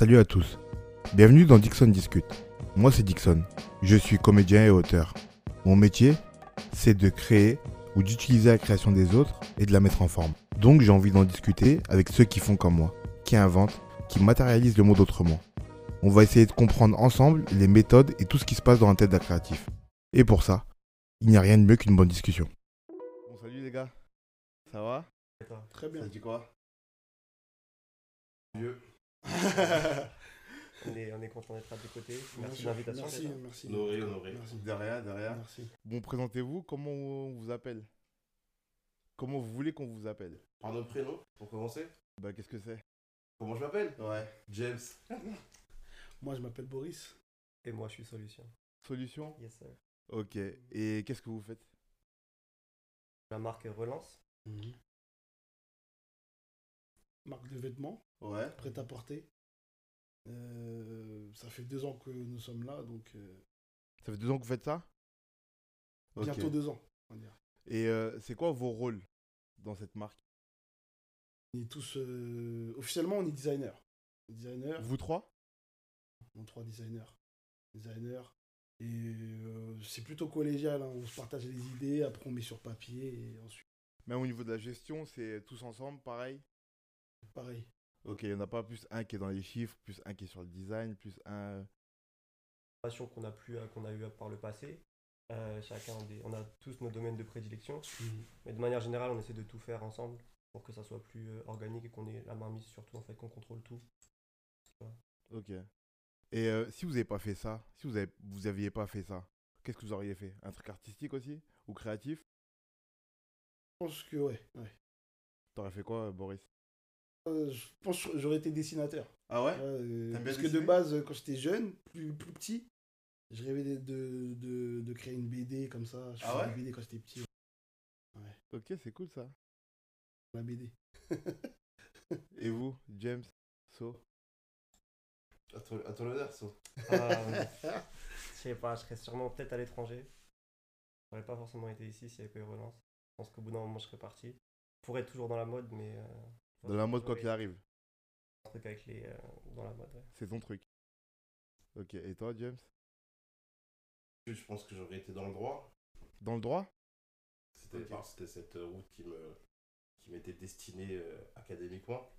Salut à tous. Bienvenue dans Dixon Discute. Moi c'est Dixon. Je suis comédien et auteur. Mon métier, c'est de créer ou d'utiliser la création des autres et de la mettre en forme. Donc j'ai envie d'en discuter avec ceux qui font comme moi, qui inventent, qui matérialisent le monde autrement. On va essayer de comprendre ensemble les méthodes et tout ce qui se passe dans la tête d'un créatif. Et pour ça, il n'y a rien de mieux qu'une bonne discussion. Bon salut les gars. Ça va? Très bien. Ça dit quoi? Vieux. On est, on est content d'être à tes côtés. Merci de l'invitation. Merci, merci. Honoré, honoré. Merci. De rien, de rien. Merci. Bon, présentez-vous, comment on vous appelle? Comment vous voulez qu'on vous appelle? Par notre prénom, pour commencer. Bah, qu'est-ce que c'est? Comment je m'appelle? Ouais. James. Moi, je m'appelle Boris. Et moi, je suis Solution. Solution? Yes, sir. Ok. Et qu'est-ce que vous faites? La marque Relance. Marque de vêtements, Ouais. prêt à porter. Euh, ça fait deux ans que nous sommes là, donc euh, Ça fait deux ans que vous faites ça? Ok. bientôt deux ans, on va dire. Et euh, c'est quoi vos rôles dans cette marque? On est tous, euh, officiellement, on est designers. Designers, Vous trois? On est trois designers. Designers. Et euh, c'est plutôt collégial, hein. on se partage les idées, après on met sur papier et ensuite, Même au niveau de la gestion, c'est tous ensemble, pareil? Pareil. Ok, il n'y en a pas plus un qui est dans les chiffres, plus un qui est sur le design, plus un... Passion qu'on a, pu, qu'on a eu par le passé. Euh, chacun, des- on a tous nos domaines de prédilection. Mais de manière générale, on essaie de tout faire ensemble pour que ça soit plus euh, organique et qu'on ait la main mise surtout, en fait, qu'on contrôle tout. Ok. Et euh, si vous n'avez pas fait ça, si vous avez, vous aviez pas fait ça, qu'est-ce que vous auriez fait? Un truc artistique aussi? Ou créatif? Je pense que, ouais. ouais. T'aurais fait quoi, Boris? Je pense que j'aurais été dessinateur. Ah ouais? Ouais, euh, parce que de base, euh, quand j'étais jeune, plus, plus petit, je rêvais de, de, de, de créer une BD comme ça. Je Ah faisais ouais? des BD quand j'étais petit. Ouais, Ok, c'est cool ça. la BD. Et vous, James So? À ton, à ton honneur, ça. Euh, je sais pas, je serais sûrement peut-être à l'étranger. J'aurais pas forcément été ici s'il n'y avait pas eu Relance. Je pense qu'au bout d'un moment, je serais parti. Pour être toujours dans la mode, mais. euh, Dans la mode, quoi qu'il arrive. Un truc avec les. euh, dans la mode, ouais. C'est ton truc. Ok, et toi, James? Je pense que j'aurais été dans le droit. Dans le droit? C'était cette route qui me qui m'était destinée euh, académiquement.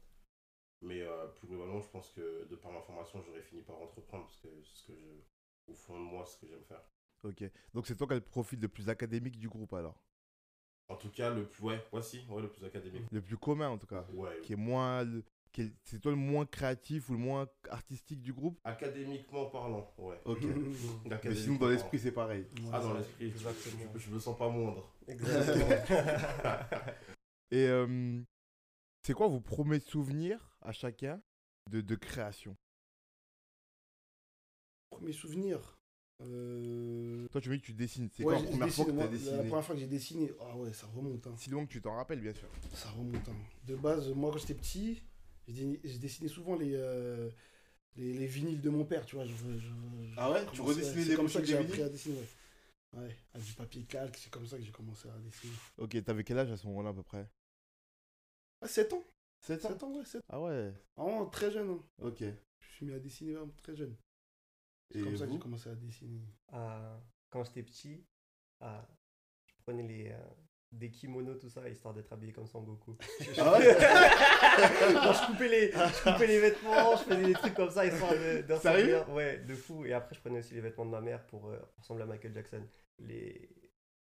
Mais euh, plus globalement, je pense que de par ma formation, j'aurais fini par entreprendre parce que c'est ce que je, au fond de moi, ce que j'aime faire. Ok. Donc c'est toi qui as le profil le plus académique du groupe alors? En tout cas, le plus, ouais, voici, ouais, le plus académique. Le plus commun en tout cas. Ouais. Qui est moins. qui est- C'est toi le moins créatif ou le moins artistique du groupe? Académiquement parlant, ouais. Ok. Mais sinon, dans l'esprit, c'est pareil. Ah, dans Ouais, l'esprit, je, Exactement. je, je me sens pas moindre. Exactement. Et euh, c'est quoi vos premiers souvenirs à chacun de, de création? Premier souvenir. Euh... Toi, tu me dis que tu dessines. C'est ouais, quoi la première fois que dessiné, tu as moi, dessiné La première fois que j'ai dessiné, ah ouais, ça remonte. Hein. Si loin que tu t'en rappelles, bien sûr. Ça remonte. hein. De base, moi, quand j'étais petit, j'ai dessiné- souvent les, euh, les, les vinyles de mon père, tu vois. Je, je- je- Ah ouais? Tu redessinais c'est les comme ça que j'ai des appris à dessiner, ouais. Ouais, avec du papier calque, c'est comme ça que j'ai commencé à dessiner. Ok, t'avais quel âge à ce moment-là à peu près? Ah, 7 ans 7 7 ans, ouais, 7 Ah ouais, Vraiment très jeune. hein. ok. Je me suis mis à dessiner vraiment très jeune. C'est comme ça que j'ai commencé à dessiner. Ah, quand j'étais petit, ah, je prenais les, euh, des kimonos, tout ça, histoire d'être habillé comme Son Goku. Ah ouais Non, je, coupais les, je coupais les vêtements, je faisais des trucs comme ça, histoire de, de Sérieux? ressembler- Ouais, de fou. Et après, je prenais aussi les vêtements de ma mère pour, euh, ressembler à Michael Jackson. Les...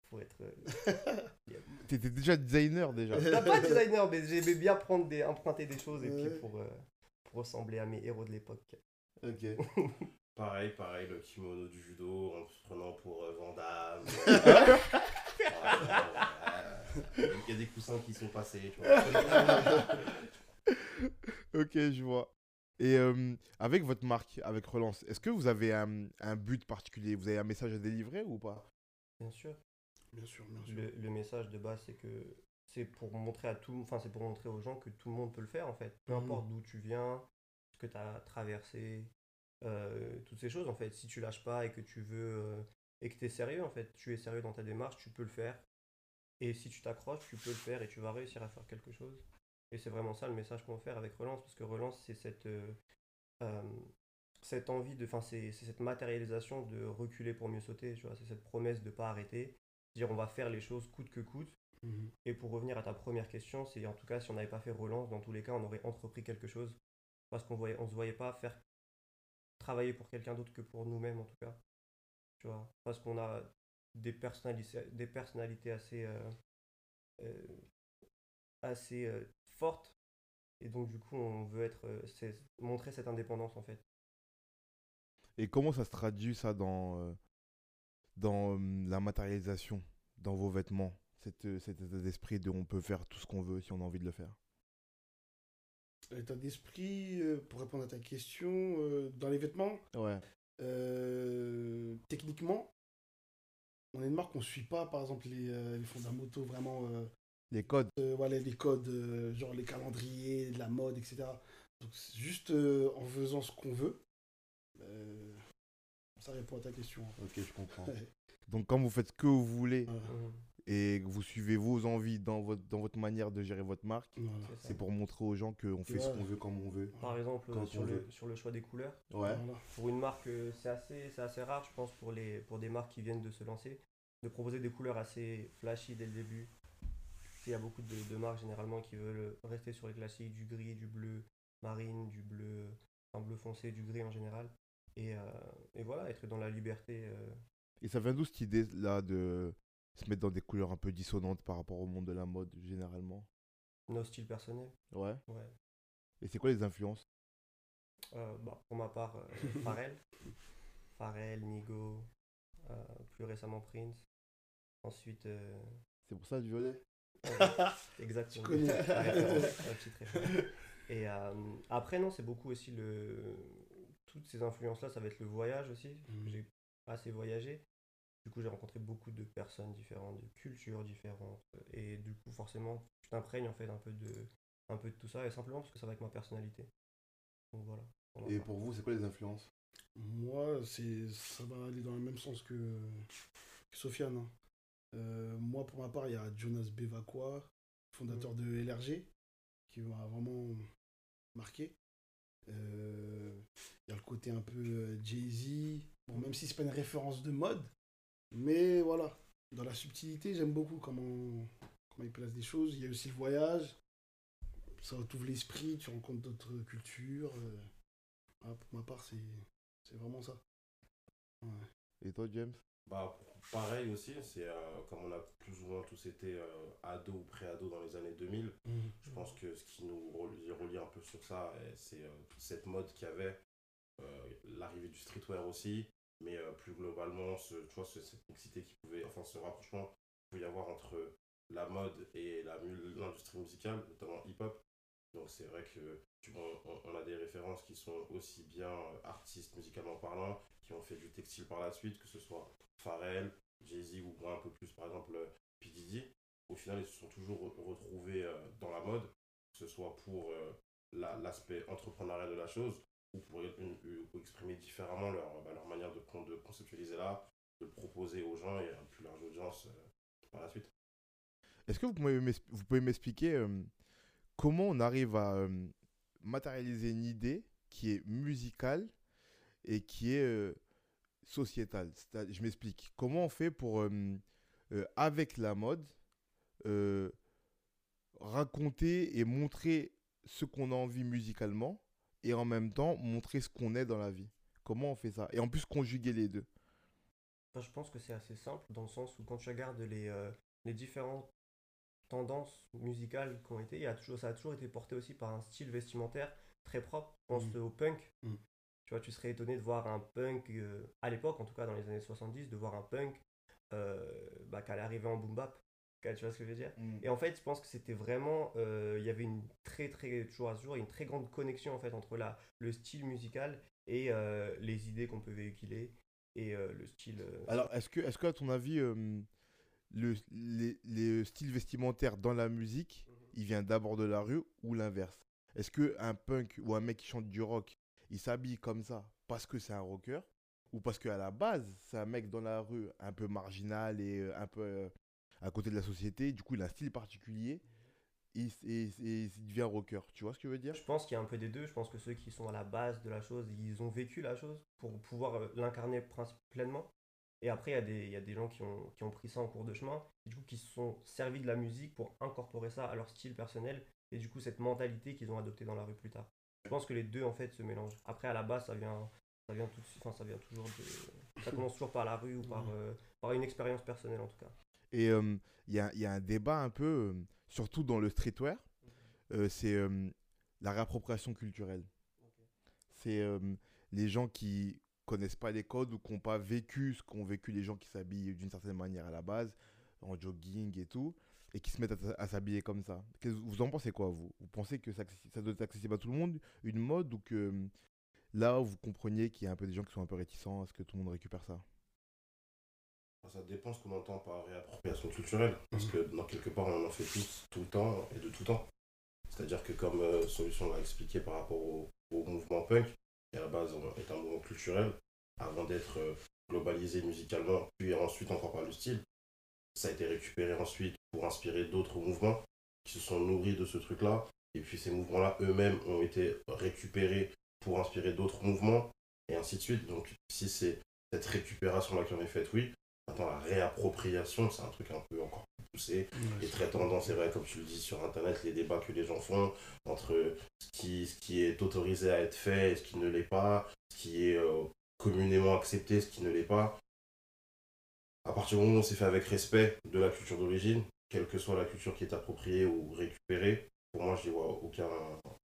Pour être... euh, T'étais déjà designer déjà. T'as pas designer, mais j'aimais bien prendre des, emprunter des choses et puis pour, euh, pour ressembler à mes héros de l'époque. Ok. Pareil, pareil, le kimono du judo en se prenant pour euh, Van Damme. Il y a des coussins qui sont passés, tu vois. ok, je vois. Et euh, avec votre marque, avec Relance, est-ce que vous avez un, un but particulier? Vous avez un message à délivrer ou pas? Bien sûr. Bien sûr, bien sûr. Le, le message de base, c'est que c'est pour montrer à tout, enfin c'est pour montrer aux gens que tout le monde peut le faire en fait. Peu Mhm. importe d'où tu viens, ce que tu as traversé, euh, toutes ces choses en fait. Si tu lâches pas et que tu veux euh, et que tu es sérieux en fait, tu es sérieux dans ta démarche, tu peux le faire. Et si tu t'accroches, tu peux le faire et tu vas réussir à faire quelque chose. Et c'est vraiment ça le message qu'on veut faire avec Relance, parce que Relance, c'est cette, euh, cette envie de, enfin, c'est c'est cette matérialisation de reculer pour mieux sauter, tu vois, c'est cette promesse de pas arrêter, dire on va faire les choses coûte que coûte. Mhm. Et pour revenir à ta première question, c'est en tout cas si on n'avait pas fait relance, dans tous les cas, on aurait entrepris quelque chose parce qu'on voyait, on se voyait pas faire travailler pour quelqu'un d'autre que pour nous-mêmes en tout cas. Tu vois, parce qu'on a des personnalités, des personnalités assez, euh, euh, assez euh, fortes et donc du coup on veut être, montrer cette indépendance en fait. Et comment ça se traduit ça dans, dans euh, la matérialisation, dans vos vêtements? Cet état d'esprit de on peut faire tout ce qu'on veut si on a envie de le faire. L'état d'esprit, euh, pour répondre à ta question, euh, dans les vêtements, Ouais. euh, techniquement, on est une marque ne suit pas, par exemple, les, euh, les fondamentaux vraiment. euh, Les codes. euh, voilà, les codes, euh, genre les calendriers, de la mode, etc. Donc, juste euh, en faisant ce qu'on veut. Euh, ça répond à ta question. hein. Ok, je comprends. Donc quand vous faites ce que vous voulez. Et que vous suivez vos envies dans votre, dans votre manière de gérer votre marque, Voilà. C'est pour montrer aux gens qu'on fait ce qu'on veut comme on veut. Par exemple, Quand sur le, veut. sur le choix des couleurs, Ouais. Pour une marque, euh, c'est assez, c'est assez rare, je pense, pour, les, pour des marques qui viennent de se lancer, de proposer des couleurs assez flashy dès le début. Il y a beaucoup de, de marques généralement qui veulent rester sur les classiques, du gris, du bleu marine, du bleu, un bleu foncé, du gris en général. Et, euh, et voilà, être dans la liberté. euh, Et ça vient d'où cette idée-là de se mettre dans des couleurs un peu dissonantes par rapport au monde de la mode généralement nos styles personnels. Ouais. Ouais. Et c'est quoi les influences? Euh, bah, pour ma part, euh, Pharrell. Pharrell, Nigo, euh, plus récemment Prince. Ensuite, euh, C'est pour ça le violet Exactement. Et après, non, c'est beaucoup aussi le. Toutes ces influences-là, ça va être le voyage aussi. Mhm. J'ai assez voyagé. Du coup, j'ai rencontré beaucoup de personnes différentes, de cultures différentes. Et du coup, forcément, tu t'imprègnes en fait un peu de, un peu de tout ça. Et simplement parce que ça va avec ma personnalité. Donc voilà. Et pour vous, c'est quoi les influences? Moi, c'est, ça va aller dans le même sens que, que Sofiane. hein. Euh, moi, pour ma part, il y a Jonas Bevacqua, fondateur de LRG, qui m'a vraiment marqué. Euh, Il y a le côté un peu euh, Jay-Z. Bon, même si c'est pas une référence de mode, mais voilà, dans la subtilité, j'aime beaucoup comment, comment il place des choses. Il y a aussi le voyage. Ça t'ouvre l'esprit, tu rencontres d'autres cultures. euh. Voilà, pour ma part, c'est, c'est vraiment ça. Ouais. Et toi, James? Bah, pareil aussi, c'est euh, comme on a plus ou moins tous été euh, ados ou pré-ados dans les années 2000. Je pense que ce qui nous relie, relie un peu sur ça, euh, c'est euh, toute cette mode qu'il y avait, euh, l'arrivée du streetwear aussi, mais euh, plus globalement, ce, tu vois, ce- cette qui pouvait, enfin ce rapprochement qu'il pouvait y avoir entre la mode et l'industrie musicale, notamment hip-hop. Donc c'est vrai que on, a des références qui sont aussi bien euh, artistes musicalement parlant, qui ont fait du textile par la suite, que ce soit Pharrell, Jay-Z ou un peu plus par exemple euh, P. Diddy au final, ils se sont toujours re- retrouvés dans la mode, que ce soit pour la- l'aspect entrepreneurial de la chose ou pour ou exprimer différemment leur, bah, manière de, con- de conceptualiser l'art, de le proposer aux gens et à une plus large audience euh, par la suite. Est-ce que vous pouvez m'expliquer euh, comment on arrive à euh, matérialiser une idée qui est musicale et qui est euh, sociétale? Je m'explique. Comment on fait pour, euh, euh, avec la mode, euh, raconter et montrer ce qu'on a envie musicalement et en même temps montrer ce qu'on est dans la vie Comment on fait ça? Et en plus conjuguer les deux. Je pense que c'est assez simple dans le sens où quand tu regardes les, euh, les différentes tendances musicales qui ont été, il y a toujours, ça a toujours été porté aussi par un style vestimentaire très propre. Je pense Mhm. au punk. Mhm. Tu vois, tu serais étonné de voir un punk, euh, à l'époque en tout cas dans les années 70, de voir un punk euh, bah, qui allait arriver en boom bap. Tu vois ce que je veux dire. Et en fait, je pense que c'était vraiment, euh, il y avait une très très toujours à ce jour une très grande connexion en fait entre la, le style musical et euh, les idées qu'on peut véhiculer et euh, le style. Alors, est-ce que, est-ce que, à ton avis, le, les, les styles vestimentaires dans la musique, il vient d'abord de la rue ou l'inverse? Est-ce que un punk ou un mec qui chante du rock, il s'habille comme ça parce que c'est un rocker ou parce qu'à la base, c'est un mec dans la rue un peu marginal et un peu à côté de la société, du coup, il a un style particulier et, et- et il devient rocker. Tu vois ce que je veux dire? Je pense qu'il y a un peu des deux. Je pense que ceux qui sont à la base de la chose, ils ont vécu la chose pour pouvoir euh, l'incarner pleinement. Et après, il y, a des- il y a des gens qui ont, qui ont pris ça en cours de chemin, et du coup, qui se sont servis de la musique pour incorporer ça à leur style personnel, et du coup, cette mentalité qu'ils ont adoptée dans la rue plus tard. Je pense que les deux, en fait, se mélangent. Après, à la base, ça vient, ça vient, tout de suite- enfin, ça vient toujours de. Ça commence toujours par la rue ou par, euh, par une expérience personnelle, en tout cas. Et il y, a, il y a un débat un peu, surtout dans le streetwear, euh, c'est la réappropriation culturelle. C'est les gens qui connaissent pas les codes ou qui n'ont pas vécu ce qu'ont vécu les gens qui s'habillent d'une certaine manière à la base, en jogging et tout, et qui se mettent à, à s'habiller comme ça. Vous en pensez quoi, vous? Vous pensez que ça, ça doit être accessible à tout le monde, une mode, ou que là, vous compreniez qu'il y a un peu des gens qui sont un peu réticents à ce que tout le monde récupère ça? Ça dépend ce qu'on entend par réappropriation culturelle. Parce que dans quelque part, on en fait tous, tout le temps et de tout temps. C'est-à-dire que comme euh, Solution l'a expliqué par rapport au, mouvement punk, qui à la base est un mouvement culturel, avant d'être euh, globalisé musicalement, puis ensuite encore par le style, ça a été récupéré ensuite pour inspirer d'autres mouvements qui se sont nourris de ce truc-là. Et puis ces mouvements-là eux-mêmes ont été récupérés pour inspirer d'autres mouvements, et ainsi de suite. Donc si c'est cette récupération-là qui en est faite, oui. Maintenant, la réappropriation, c'est un truc un peu encore plus poussé et très tendance, c'est vrai, comme tu le dis sur Internet, les débats que les gens font entre ce qui, ce qui est autorisé à être fait et ce qui ne l'est pas, ce qui est euh, communément accepté, ce qui ne l'est pas. À partir du moment où c'est fait avec respect de la culture d'origine, quelle que soit la culture qui est appropriée ou récupérée, pour moi, je n'y vois aucun,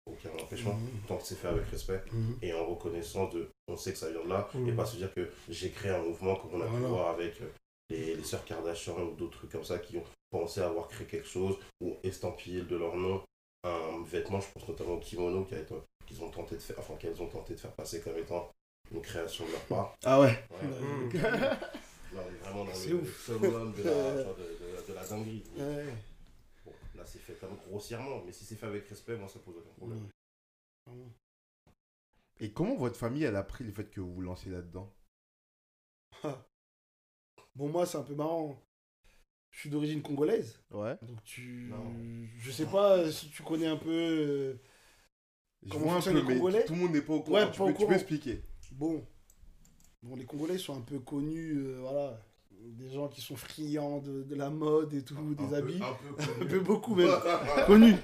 aucun empêchement, Mhm. tant que c'est fait avec respect Mhm. et en reconnaissance de on sait que ça vient de là et pas se dire que j'ai créé un mouvement comme on a pu voir avec euh, les, les sœurs Kardashian ou d'autres trucs comme ça qui ont pensé avoir créé quelque chose ou estampillé de leur nom un vêtement je pense notamment au kimono qui a été- qu'ils ont tenté de faire enfin qu'elles ont tenté de faire passer comme étant une création de leur part Ah ouais. Ouais. Là, on est vraiment dans C'est le ouf. summum de la, genre de, de- de la dinguerie Ouais. C'est fait comme grossièrement mais si c'est fait avec respect moi ça pose aucun problème. Et comment votre famille, elle a pris le fait que vous vous lancez là-dedans? Bon, moi, c'est un peu marrant. Je suis d'origine congolaise. Ouais. Donc, tu. Non. Je sais pas si tu connais un peu. Je Comment vois un peu, les mais Congolais tout le monde n'est pas au courant. Ouais, tu, pas au peux, tu peux courant. expliquer. Bon. Bon, les Congolais sont un peu connus, euh, voilà. Des gens qui sont friands de, de la mode et tout, Un des peu- habits. un peu Un connu. peu beaucoup, même. connus.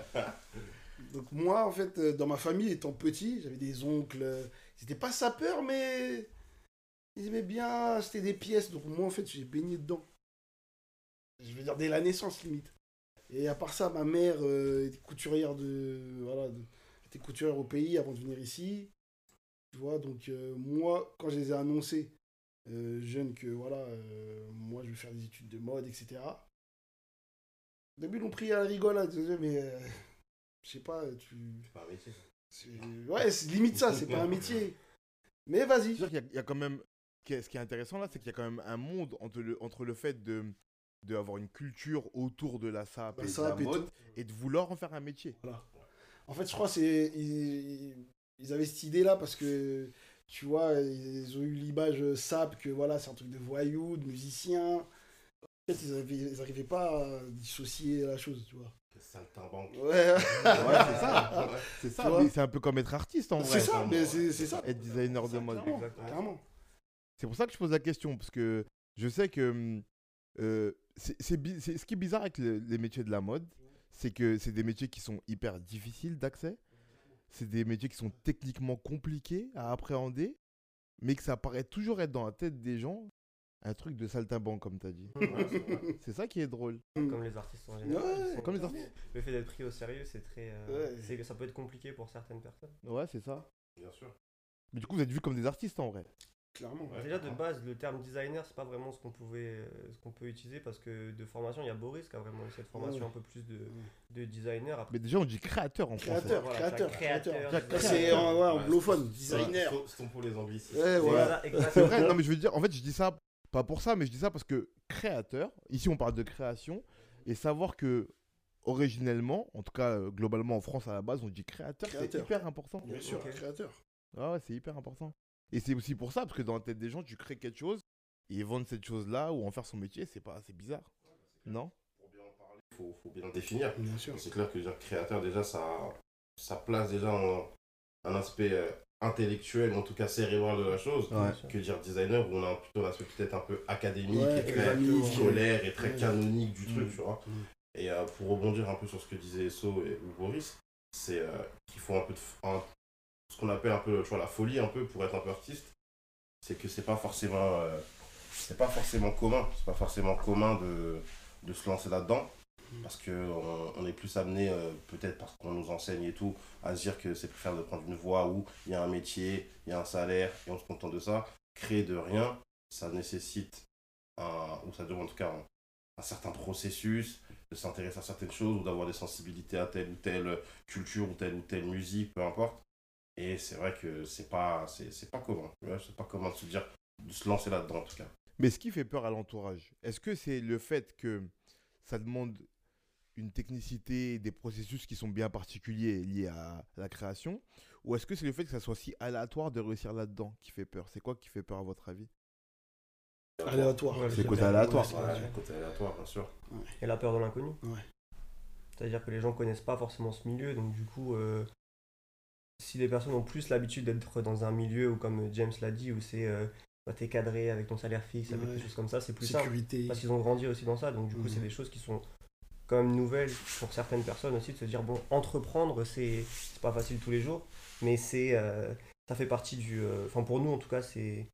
Donc, moi, en fait, euh, dans ma famille, étant petit, j'avais des oncles. Ils étaient pas sapeurs, mais. Ils aimaient bien acheter des pièces. Donc, moi, en fait, j'ai baigné dedans. Je veux dire, dès la naissance, limite. Et à part ça, ma mère euh, était couturière de. Voilà, de- était couturière au pays avant de venir ici. Tu vois, donc euh, moi, quand je les ai annoncés, euh, jeunes, que voilà, euh, moi je vais faire des études de mode, etc. Au début, ils l'ont pris à la rigolade. Disaient, mais euh, je sais pas, tu. C'est pas un métier, Ouais, c'est limite ça, c'est pas un métier. Mais vas-y. Qu'il y il y, a quand même. ce qui est- intéressant là, c'est qu'il y a quand même un monde entre le, entre le fait de d'avoir une culture autour de la SAP La et de SAP la et mode tout. et de vouloir en faire un métier. En fait, je crois c'est ils, ils avaient cette idée-là parce que tu vois, ils ont eu l'image sap que voilà, c'est un truc de voyous, de musiciens. En fait, ils, avaient- ils arrivaient pas à dissocier la chose, tu vois. Quel saltimbanque. Ouais, Ouais, c'est ça. Ouais. C'est ça, Tu vois mais c'est un peu comme être artiste en vrai. c'est ça, mais c'est ça. Être designer de mode. C'est pour ça que je pose la question, parce que je sais que hum, euh, c'est ce qui est bizarre avec le- les métiers de la mode, c'est que c'est des métiers qui sont hyper difficiles d'accès, c'est des métiers qui sont techniquement compliqués à appréhender, mais que ça paraît toujours être dans la tête des gens un truc de saltimbanque, comme tu as dit. Ouais, c'est ça qui est drôle. Comme les artistes en général. Ouais, ils sont- Comme les artistes. Le fait d'être pris au sérieux, c'est très. euh, Ouais. c'est que ça peut être compliqué pour certaines personnes. Ouais, c'est ça. Bien sûr. Mais du coup, vous êtes vus comme des artistes en vrai. Clairement. Ouais. Déjà de base, le terme designer, c'est pas vraiment ce qu'on pouvait, euh, ce qu'on peut utiliser parce que de formation, il y a Boris qui a vraiment eu cette formation Ouais. un peu plus de, de designer. Après, Mais déjà, on dit créateur en français. Créateur, Voilà, créateur, c'est créateur. créateur. C'est en ouais, Ouais, anglophone, c'est- designer. c'est- C'est pour les anglicismes. Ouais, c'est voilà. C'est vrai, non mais je veux dire, en fait je dis ça pas pour ça, mais je dis ça parce que créateur, ici on parle de création, et savoir que originellement, en tout cas euh, globalement en France à la base, on dit créateur, c'est Créateur. hyper important. Bien sûr, créateur. Ah ouais, c'est hyper important. Et c'est aussi pour ça, parce que dans la tête des gens, tu crées quelque chose, et vendre cette chose-là ou en faire son métier, c'est pas, c'est bizarre. Non? Pour bien en parler, faut, faut bien le définir. Bien sûr. C'est clair que dire créateur, déjà, ça, ça place déjà un, un aspect euh, intellectuel, en tout cas cérébral de la chose, Ouais. que dire designer, où on a plutôt l'aspect peut-être un peu académique, Ouais, et très exactement. scolaire et très Ouais. canonique du Mm. truc, tu vois. Mm. Et euh, pour rebondir un peu sur ce que disait So et ou Boris, c'est euh, qu'il faut un peu de un- ce qu'on appelle un peu tu vois, la folie un peu pour être un peu artiste, c'est que c'est pas forcément euh, c'est pas forcément commun, c'est pas forcément commun de, de se lancer là-dedans Mm. parce que on, on est plus amené euh, peut-être parce qu'on nous enseigne et tout à se dire que c'est préférable de prendre une voie où il y a un métier, il y a un salaire et on se contente de ça. Créer de rien, ça nécessite un ou ça demande en tout cas un, un certain processus, de s'intéresser à certaines choses ou d'avoir des sensibilités à telle ou telle culture ou telle ou telle musique, peu importe. Et c'est vrai que c'est pas, c'est, c'est pas commun. C'est pas commun de se dire, de se lancer là-dedans en tout cas. Mais ce qui fait peur à l'entourage, est-ce que c'est le fait que ça demande une technicité, des processus qui sont bien particuliers liés à la création Ou est-ce que c'est le fait que ça soit si aléatoire de réussir là-dedans qui fait peur? C'est quoi qui fait peur à votre avis? Aléatoire. Ouais, C'est côté aléatoire. Côté aléatoire, bien sûr. Et la peur de l'inconnu? Ouais. C'est-à-dire que les gens connaissent pas forcément ce milieu, donc du coup, euh, si les personnes ont plus l'habitude d'être dans un milieu où, comme James l'a dit, où c'est euh, bah, t'es cadré avec ton salaire fixe, avec des choses comme ça, c'est plus simple. Sécurité. Parce qu'ils ont grandi aussi dans ça, donc du coup, Mhm. c'est des choses qui sont quand même nouvelles pour certaines personnes aussi, de se dire, bon, entreprendre, c'est pas facile tous les jours, mais c'est euh, ça fait partie du. euh, Enfin, pour nous, en tout cas, c'est.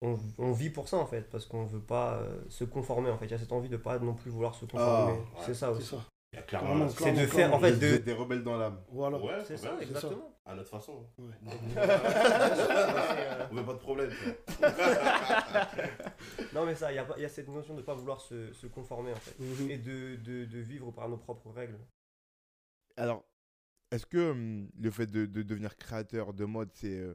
On, on vit pour ça en fait, parce qu'on veut pas se conformer en fait. Il y a cette envie de pas non plus vouloir se conformer. ouais. c'est ça aussi. ça. Il y a clairement Vraiment, là- C'est de faire, en fait, de. des rebelles dans l'âme. Voilà. Ouais, C'est ça, ouais, exactement. à notre façon. Ouais. euh, On veut pas de problème. Non, mais ça, il y a, y cette notion de pas vouloir se, se conformer en fait. Mhm. Et de, de, de vivre par nos propres règles. Alors, est-ce que hum, le fait de, de devenir créateur de mode, c'est euh,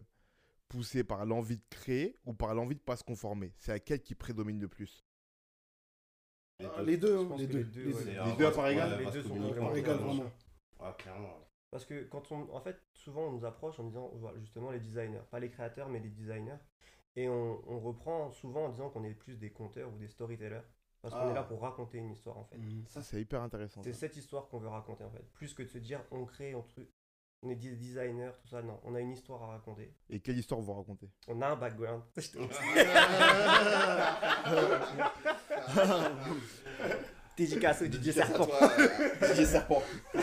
poussé par l'envie de créer ou par l'envie de pas se conformer? C'est à quel qui prédomine le plus? Les Ah, deux. Les deux, Je hein, les deux. les deux, les deux. À part égale Les deux sont vraiment égal, bien vraiment. Ouais, clairement. Parce que quand on. En fait, souvent on nous approche en disant, voilà, justement, les designers. Pas les créateurs, mais les designers. Et on, on reprend souvent en disant qu'on est plus des conteurs ou des storytellers. Parce qu'on Ah. est là pour raconter une histoire en fait. Mhm. Ça, c'est hyper intéressant. C'est cette histoire qu'on veut raconter en fait. Plus que de se dire on crée, on, truc, on est des designers, tout ça. Non, on a une histoire à raconter. Et quelle histoire vous racontez? On a un background. Dédicace au DJ Serpent. DJ Serpent.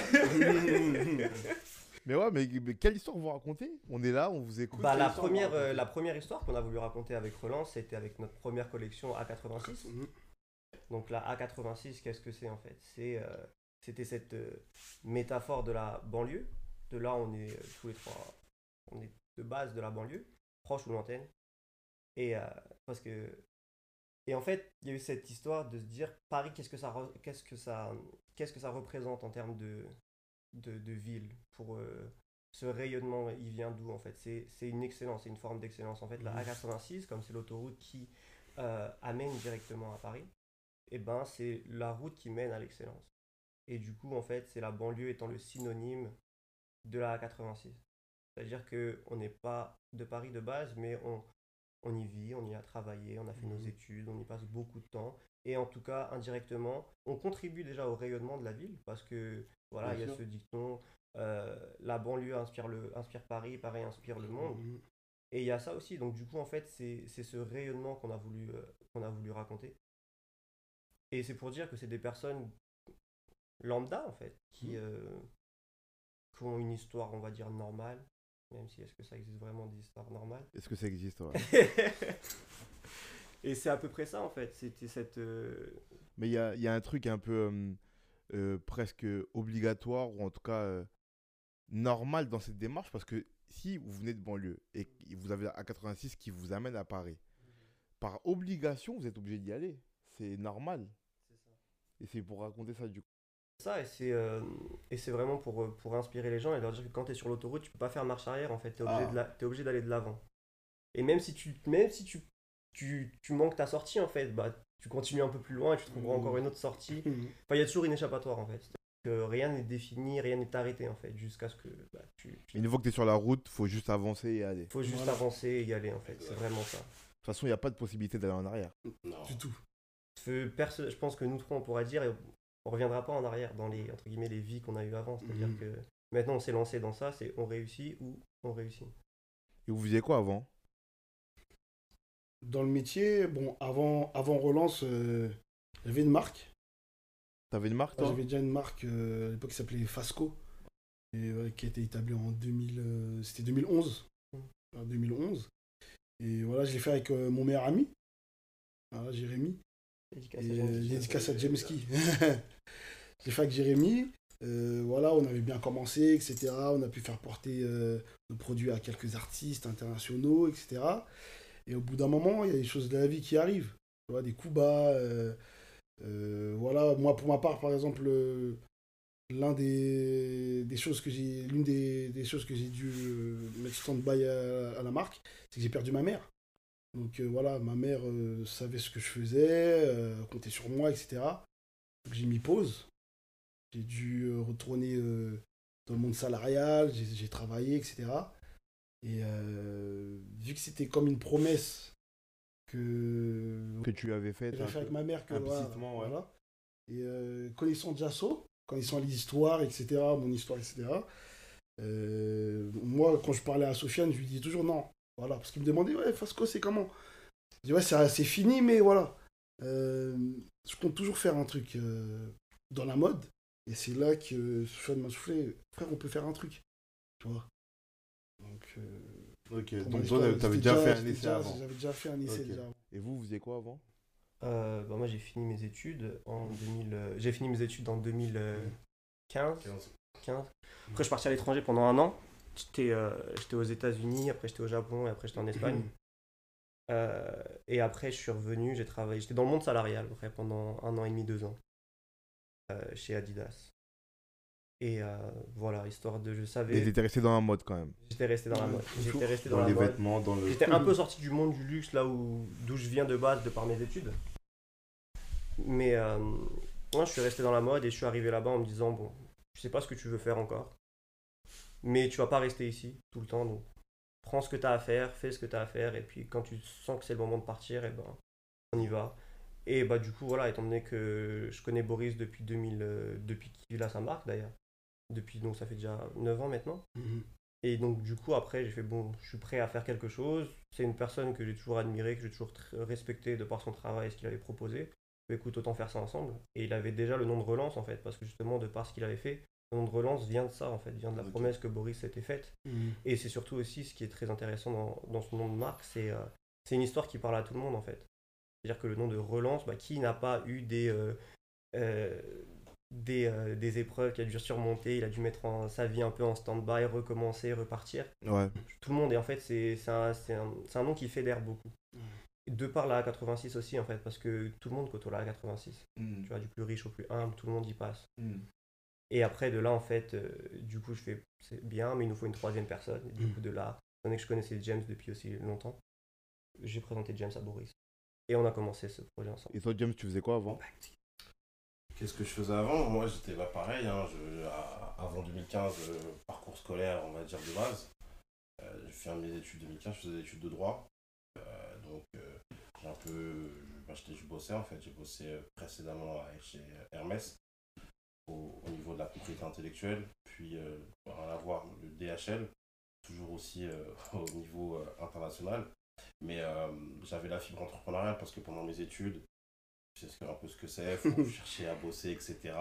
Mais ouais, mais, mais quelle histoire vous racontez? On est là, on vous écoute. Bah, la, première, euh, la première histoire qu'on a voulu raconter avec Relance, c'était avec notre première collection A86. Mhm. Donc la A86, qu'est-ce que c'est en fait? C'est, euh, C'était cette euh, métaphore de la banlieue. De là, on est euh, tous les trois, on est de base de la banlieue, proche ou lointaine. Et euh, parce que et en fait, il y a eu cette histoire de se dire Paris, qu'est-ce que ça, qu'est-ce que ça, qu'est-ce que ça représente en termes de, de, de ville pour euh, ce rayonnement, il vient d'où en fait? C'est, c'est une excellence, c'est une forme d'excellence. En fait, la Mhm. A86, comme c'est l'autoroute qui euh, amène directement à Paris, et ben c'est la route qui mène à l'excellence. Et du coup, en fait, c'est la banlieue étant le synonyme de la A86. C'est-à-dire qu'on n'est pas de Paris de base, mais on, on y vit, on y a travaillé, on a fait nos Mhm. études, on y passe beaucoup de temps. Et en tout cas, indirectement, on contribue déjà au rayonnement de la ville parce que voilà, il y a ce dicton euh, la banlieue inspire, le, inspire Paris, Paris inspire le monde. Mhm. Et il y a ça aussi. Donc, du coup, en fait, c'est c'est ce rayonnement qu'on a, voulu, euh, qu'on a voulu raconter. Et c'est pour dire que c'est des personnes lambda, en fait, qui, euh, qui ont une histoire, on va dire, normale. Même si, est-ce que ça existe vraiment des histoires normales? Est-ce que ça existe ouais Et c'est à peu près ça, en fait. C'était cette. euh, Mais il y a, y a un truc un peu euh, euh, presque obligatoire, ou en tout cas normal dans cette démarche, parce que si vous venez de banlieue et que vous avez un 86 qui vous amène à Paris, par obligation, vous êtes obligé d'y aller. C'est normal. Et c'est pour raconter ça du coup. Ça et c'est euh, et c'est vraiment pour, euh, pour inspirer les gens et leur dire que quand tu es sur l'autoroute tu peux pas faire marche arrière en fait tu es obligé Ah. de la- t'es obligé d'aller de l'avant et même si tu même si tu, tu, tu manques ta sortie en fait bah tu continues un peu plus loin et tu trouveras encore une autre sortie Mhm. enfin il y a toujours une échappatoire en fait que rien n'est défini rien n'est arrêté en fait jusqu'à ce que bah, tu Une fois que tu es sur la route, faut juste avancer et aller. De faut juste Voilà. avancer et y aller en fait c'est vraiment ça toute façon, il n'y a pas de possibilité d'aller en arrière. Non. Du tout. Perso- je pense que nous trois on pourrait dire et on reviendra pas en arrière dans les, entre guillemets, les vies qu'on a eues avant. C'est-à-dire Mhm. que maintenant, on s'est lancé dans ça, c'est on réussit ou on réussit. Et vous faisiez quoi avant? Dans le métier, bon, avant, avant relance, euh, j'avais une marque. T'avais une marque, toi? J'avais déjà une marque euh, à l'époque qui s'appelait Fasco, et, ouais, qui a été établie en 2000, euh, c'était 2011. En 2011. Et voilà, je l'ai fait avec euh, mon meilleur ami, voilà, Jérémy. Dédicace à James Key. dédicace à James Key. J'ai fait avec Jérémy. Euh, voilà, on avait bien commencé, etc. On a pu faire porter euh, nos produits à quelques artistes internationaux, etc. Et au bout d'un moment, il y a des choses de la vie qui arrivent. Tu vois, des coups bas. euh, voilà, moi, pour ma part, par exemple, l'un des, des choses que j'ai, l'une des, des choses que j'ai dû mettre stand-by à, à la marque, c'est que j'ai perdu ma mère. Donc euh, voilà, ma mère euh, savait ce que je faisais, euh, comptait sur moi, etc. Donc j'ai mis pause. J'ai dû retourner dans le monde salarial, j'ai travaillé, etc. Et vu que c'était comme une promesse que, Que tu avais fait que j'ai fait avec ma mère, que, Implicitement, voilà, ouais. voilà. Et connaissant Jasso, connaissant l'histoire, etc., mon histoire, etc., moi, quand je parlais à Sofiane, je lui disais toujours non. Voilà, parce qu'il me demandait, ouais, Fasco, c'est comment? Je dis, ouais, c'est c'est fini, mais voilà. Euh, je compte toujours faire un truc euh, dans la mode. Et c'est là que Sofiane m'a soufflé, frère, on peut faire un truc. Tu vois Donc, euh, Ok, donc toi, t'avais déjà fait un c'était essai déjà- avant. J'avais déjà fait un essai déjà avant. Et vous, vous faisiez quoi avant? Euh, bah, moi, j'ai fini mes études en 2000. euh, j'ai fini mes études en 2015. 15. 15. Après, je suis parti à l'étranger pendant un an. J'étais euh, j'étais aux États-Unis, après j'étais au Japon et après j'étais en Espagne. Euh, et après, je suis revenu, j'ai travaillé. J'étais dans le monde salarial après, pendant un an et demi, deux ans, euh, chez Adidas. Et euh, voilà, histoire de. Je Et savais. t'étais resté dans la mode quand même. J'étais resté dans la mode. J'étais resté dans, Dans la les mode. vêtements, dans le. J'étais un peu sorti du monde du luxe, là où d'où je viens de base, de par mes études. Mais euh, moi, je suis resté dans la mode et je suis arrivé là-bas en me disant bon, je sais pas ce que tu veux faire encore, mais tu vas pas rester ici tout le temps. Donc, prends ce que tu as à faire, fais ce que tu as à faire, et puis quand tu sens que c'est le moment de partir, et ben, on y va. Et bah du coup, voilà, étant donné que je connais Boris depuis 2000, euh, depuis qu'il a sa marque d'ailleurs, depuis donc ça fait déjà 9 ans maintenant. Mhm. Et donc, du coup, après, j'ai fait bon, je suis prêt à faire quelque chose. C'est une personne que j'ai toujours admirée, que j'ai toujours respectée de par son travail et ce qu'il avait proposé. Bah, écoute, autant faire ça ensemble. Et il avait déjà le nom de relance, en fait, parce que justement, de par ce qu'il avait fait, le nom de relance vient de ça, en fait, vient de la promesse que Boris s'était faite. Mhm. Et c'est surtout aussi ce qui est très intéressant dans, dans ce nom de marque, c'est euh, c'est une histoire qui parle à tout le monde, en fait. C'est-à-dire que le nom de relance, bah, qui n'a pas eu des, euh, euh, des, des épreuves qu'il a dû surmonter, il a dû mettre en- sa vie un peu en stand-by, recommencer, repartir Ouais. tout le monde. Et en fait, c'est un, c'est un, un nom qui fédère beaucoup. De par la A86 aussi, en fait, parce que tout le monde côtoie la A86. Tu vois, du plus riche au plus humble, tout le monde y passe. Et après, de là, en fait, euh, du coup, je fais, c'est bien, mais il nous faut une troisième personne. Et du Mm. coup, de là, étant donné que je connaissais James depuis aussi longtemps, j'ai présenté James à Boris. Et on a commencé ce projet ensemble. Et toi, James, tu faisais quoi avant Qu'est-ce que je faisais avant? Moi, j'étais pas pareil. hein, je- à- avant 2015, euh, parcours scolaire, on va dire, de base. Euh, j'ai fait mes études 2015, je faisais des études de droit. Euh, donc, euh, j'ai un peu. Je, bah, j'étais- je bossais en fait. J'ai bossé précédemment chez Hermès au, au niveau de la propriété intellectuelle. Puis, euh, rien à voir, le DHL, toujours aussi euh, au niveau euh, international. Mais euh, j'avais la fibre entrepreneuriale parce que pendant mes études, je sais un peu ce que c'est, faut chercher à bosser, etc.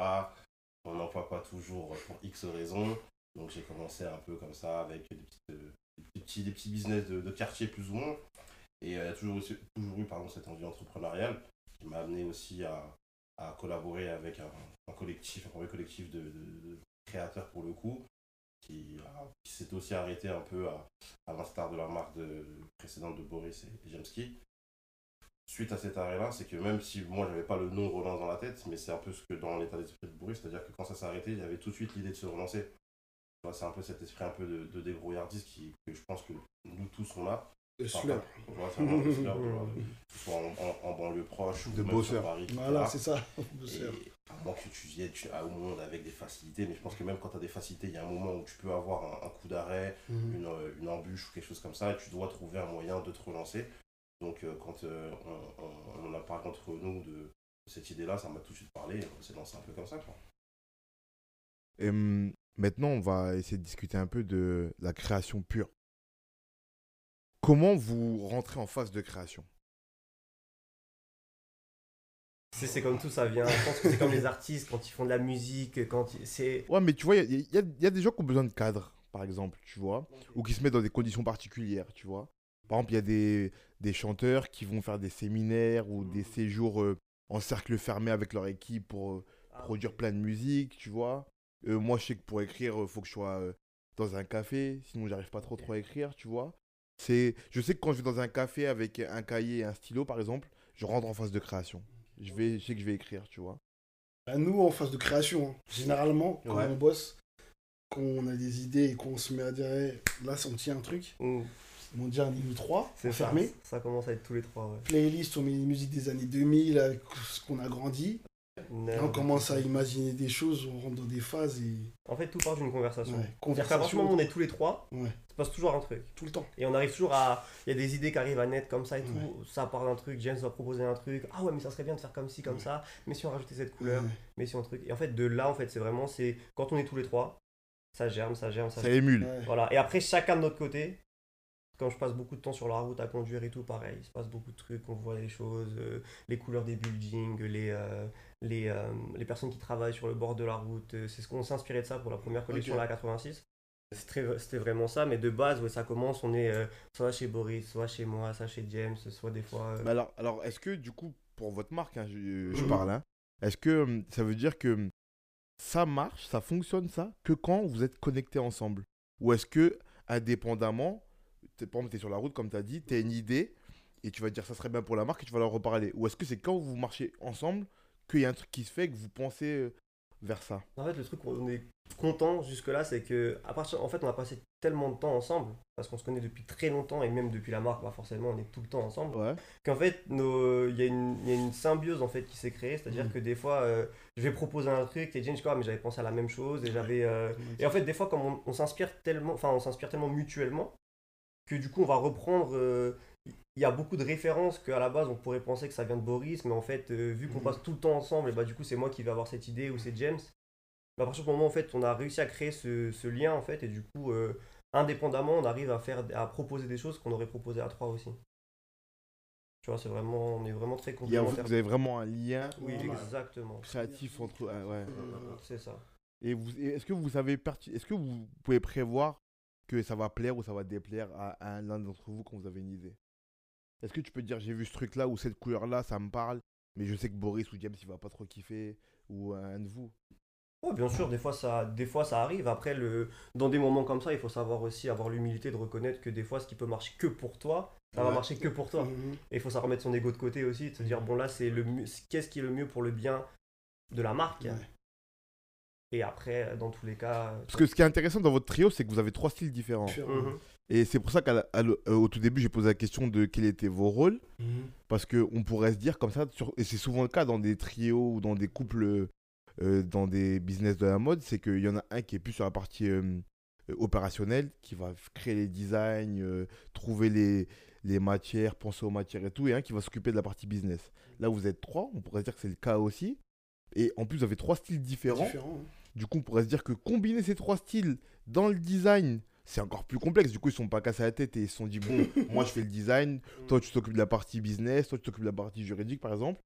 On n'emploie pas toujours pour X raisons. Donc j'ai commencé un peu comme ça avec des, petites, euh, des petits, des petits business de, de quartier plus ou moins. Et il y a toujours eu pardon, cette envie entrepreneuriale qui m'a amené aussi à, à collaborer avec un, collectif, un premier collectif de, créateurs pour le coup, qui, a- qui s'est aussi arrêté un peu à, l'instar de la marque de, précédente de Boris et Jamski. Suite à cet arrêt-là, c'est que même si moi j'avais pas le nom relance dans la tête, mais c'est un peu ce que dans l'état d'esprit de Boris, c'est-à-dire que quand ça s'est arrêté, il y avait tout de suite l'idée de se relancer. C'est un peu cet esprit un peu de, de débrouillardise qui, que je pense que nous tous on a. Le Enfin, slur. tu vois, c'est vraiment le slur, tu vois, que ce soit en, en- en banlieue proche ou De même sur Paris. Voilà, c'est ça. À moins que tu viennes tu- à- au monde avec des facilités, mais je pense que même quand tu as des facilités, il y a un moment où tu peux avoir un, un coup d'arrêt, Mhm. une, euh, une embûche ou quelque chose comme ça, et tu dois trouver un moyen de te relancer. Donc, euh, quand euh, on, on- on en a parlé entre nous de cette idée-là, ça m'a tout de suite parlé. On s'est lancé un peu comme ça, quoi. Et, hum, maintenant, on va essayer de discuter un peu de la création pure. Comment vous rentrez en phase de création? C'est comme tout, ça vient. Je pense que c'est comme les artistes quand ils font de la musique, quand c'est. Ouais, mais tu vois, il y, a- y y des gens qui ont besoin de cadre, par exemple, tu vois, ou qui se mettent dans des conditions particulières, tu vois. Par exemple, il y a des, des chanteurs qui vont faire des séminaires ou des séjours euh, en cercle fermé avec leur équipe pour euh, produire plein de musique, tu vois. Euh, moi, je sais que pour écrire, il faut que je sois dans un café, sinon j'arrive pas trop trop à écrire, tu vois. C'est, je sais que quand je vais dans un café avec un cahier et un stylo, par exemple, je rentre en phase de création. Je, vais, je sais que je vais écrire, tu vois. Bah, nous, en phase de création, hein, généralement, quand Ouais. on bosse, quand on a des idées et qu'on se met à dire, hey, là, on tient un truc, Mm, on dit un niveau 3, C'est ça. fermé. Ça commence à être tous les trois, ouais. Playlist, on met les musiques des années 2000 avec ce qu'on a grandi. On commence à imaginer des choses, on rentre dans des phases et. En fait, tout part d'une conversation. Ouais, C'est-à-dire qu'à conversation. partir du moment où on est tous les trois, Ouais, il se passe toujours un truc. tout le temps. Et on arrive toujours à. Il y a des idées qui arrivent à naître comme ça et tout. Ouais. Ça part d'un truc, James va proposer un truc. Ah ouais, mais ça serait bien de faire comme ci, comme Ouais. ça. Mais si on rajoutait cette couleur, Ouais. mais si on truc. Et en fait, de là, en fait, c'est vraiment. c'est Quand on est tous les trois, ça germe, ça germe, ça Ça germe. émule. Ouais. Voilà. Et après, chacun de notre côté, quand je passe beaucoup de temps sur la route à conduire et tout, pareil, il se passe beaucoup de trucs, on voit les choses, euh, les couleurs des buildings, les, euh, les, euh, les personnes qui travaillent sur le bord de la route. euh, c'est ce qu'on s'est inspiré de ça pour la première collection, Ok. là, à 86. C'est très- C'était vraiment ça, mais de base, ouais, ça commence, on est euh, soit chez Boris, soit chez moi, soit chez James, soit des fois... euh, Mais alors, alors est-ce que du coup, pour votre marque, hein, je, je Mhm. parle, hein, est-ce que hum, ça veut dire que hum, ça marche, ça fonctionne ça, que quand vous êtes connectés ensemble? Ou est-ce que, indépendamment, par exemple, tu es sur la route, comme tu as dit, tu as une idée et tu vas dire ça serait bien pour la marque et tu vas leur reparler? Ou est-ce que c'est quand vous marchez ensemble qu'il y a un truc qui se fait que vous pensez euh, vers ça En fait, le truc où on est content jusque-là, c'est que à partir, en fait, on a passé tellement de temps ensemble, parce qu'on se connaît depuis très longtemps, et même depuis la marque, bah forcément, on est tout le temps ensemble, Ouais. qu'en fait, il y, a une- il y a une symbiose en fait qui s'est créée, c'est-à-dire Mhm. que des fois, euh, je vais proposer un truc, et James, Ah, mais j'avais pensé à la même chose, et j'avais... euh, Et en fait, des fois, comme on, on s'inspire tellement, enfin, on s'inspire tellement mutuellement, que du coup, on va reprendre... euh, il y a beaucoup de références qu'à la base on pourrait penser que ça vient de Boris, mais en fait, euh, vu qu'on Mhm. passe tout le temps ensemble, et bah du coup c'est moi qui vais avoir cette idée ou c'est James. Bah, à partir du moment où en fait on a réussi à créer ce, ce lien en fait, et du coup euh, indépendamment on arrive à faire à proposer des choses qu'on aurait proposé à trois aussi. Tu vois, c'est vraiment, on est vraiment très Il y a- vous complémentaires. avez vraiment un lien Oui, exactement. créatif entre. ah, ouais. C'est ça. Et, est-ce que vous savez est-ce que vous pouvez prévoir que ça va plaire ou ça va déplaire à, à l'un d'entre vous quand vous avez une idée? Est-ce que tu peux dire j'ai vu ce truc là ou cette couleur là ça me parle mais je sais que Boris ou James il va pas trop kiffer ou un de vous? Ouais, bien sûr, des fois, ça, des fois ça arrive. Après, le, dans des moments comme ça, il faut savoir aussi avoir l'humilité de reconnaître que des fois, ce qui peut marcher que pour toi, ça va Ouais. marcher que pour toi. Mhm. Et il faut savoir remettre son ego de côté aussi, de se dire, bon là, c'est le mieux- qu'est-ce qui est le mieux pour le bien de la marque? Ouais. Et après, dans tous les cas... Parce que ce qui est intéressant dans votre trio c'est que vous avez trois styles différents Différent. Et c'est pour ça qu'au tout début j'ai posé la question de quels étaient vos rôles Mhm. parce que on pourrait se dire comme ça sur- et c'est souvent le cas dans des trios ou dans des couples euh, dans des business de la mode c'est qu'il y en a un qui est plus sur la partie euh, euh, opérationnelle qui va créer les designs euh, trouver les, les matières penser aux matières et tout et un qui va s'occuper de la partie business là vous êtes trois on pourrait se dire que c'est le cas aussi et en plus vous avez trois styles différents Différent. hein. du coup, on pourrait se dire que combiner ces trois styles dans le design, c'est encore plus complexe. Du coup, ils ne sont pas cassés la tête et ils se sont dit bon, moi je fais le design, toi tu t'occupes de la partie business, toi tu t'occupes de la partie juridique par exemple.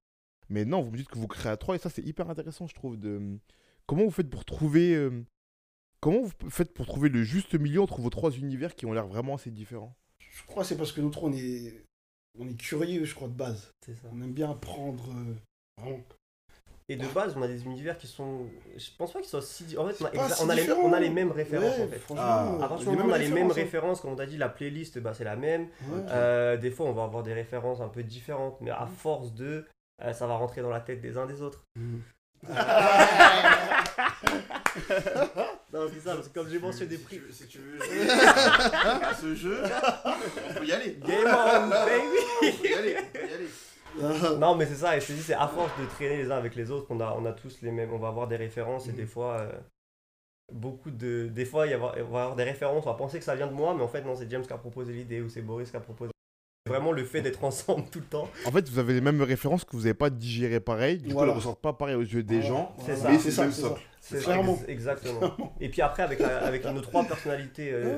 Mais non, vous me dites que vous créez à trois et ça c'est hyper intéressant, je trouve. De comment vous faites pour trouver, euh, comment vous faites pour trouver le juste milieu entre vos trois univers qui ont l'air vraiment assez différents? Je crois que c'est parce que nous trois, on est, on est curieux, je crois, de base. C'est ça. On aime bien apprendre. euh, vraiment. Et de base, on a des univers qui sont... Je pense pas qu'ils soient si... En fait, on a, C'est pas exa- si on a, les, différent. on a les mêmes références, Ouais, en fait. franchement, Ah, À partir du moment où on a les mêmes hein. références, comme on t'a dit, la playlist, bah, c'est la même. Ouais. Euh, des fois, on va avoir des références un peu différentes, mais à Mhm. force de, euh, ça va rentrer dans la tête des uns des autres. Mhm. Non, c'est ça, parce que comme j'ai mentionné des Si prix. tu veux- Si tu veux jouer à ce jeu, on peut y aller. Game on, baby On peut y aller. On peut y aller. Ah, Non, mais c'est ça, et je te dis, c'est à force de traîner les uns avec les autres qu'on a, on a tous les mêmes, on va avoir des références, et des fois, euh, beaucoup de. Des fois, il y avoir- va avoir des références, on va penser que ça vient de moi, mais en fait, non, c'est James qui a proposé l'idée, ou c'est Boris qui a proposé. vraiment le fait d'être ensemble tout le temps. En fait, vous avez les mêmes références que vous n'avez pas digéré pareil. Du coup, elles ressortent pas pareil aux yeux des gens. C'est. Mais c'est le même c'est socle. C'est ça, exactement. Et puis après, avec, la- avec nos trois personnalités, euh,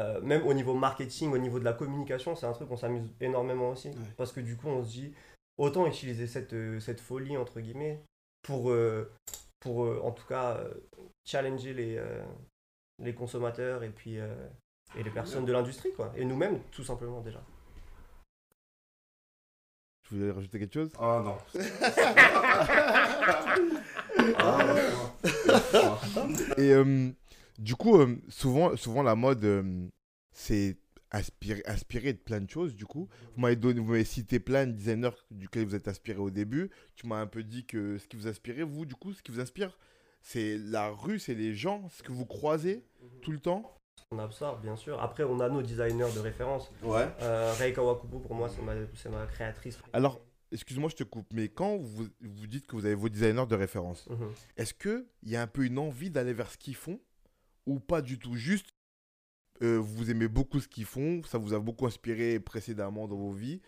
euh, même au niveau marketing, au niveau de la communication, c'est un truc qu'on s'amuse énormément aussi. Ouais. Parce que du coup, on se dit, autant utiliser cette, euh, cette folie, entre guillemets, pour, euh, pour euh, en tout cas, euh, challenger les, euh, les consommateurs et puis euh, et les personnes de l'industrie, quoi. Et nous-mêmes, tout simplement, déjà. Je voulais rajouter quelque chose? Ah non. Et euh, du coup, euh, souvent, souvent la mode, euh, c'est inspiré, inspiré de plein de choses. Du coup, vous m'avez donné, vous m'avez cité plein de designers duquel vous êtes inspiré au début. Tu m'as un peu dit que ce qui vous inspirait, vous, du coup, ce qui vous inspire, c'est la rue, c'est les gens, ce que vous croisez tout le temps. On absorbe, bien sûr. Après, on a nos designers de référence. Ouais. Euh, Rei Kawakubo, pour moi, c'est ma, c'est ma créatrice. Alors, excuse-moi, je te coupe, mais quand vous, vous dites que vous avez vos designers de référence, Mhm. est-ce qu'il y a un peu une envie d'aller vers ce qu'ils font ou pas du tout Juste, euh, vous aimez beaucoup ce qu'ils font, ça vous a beaucoup inspiré précédemment dans vos vies,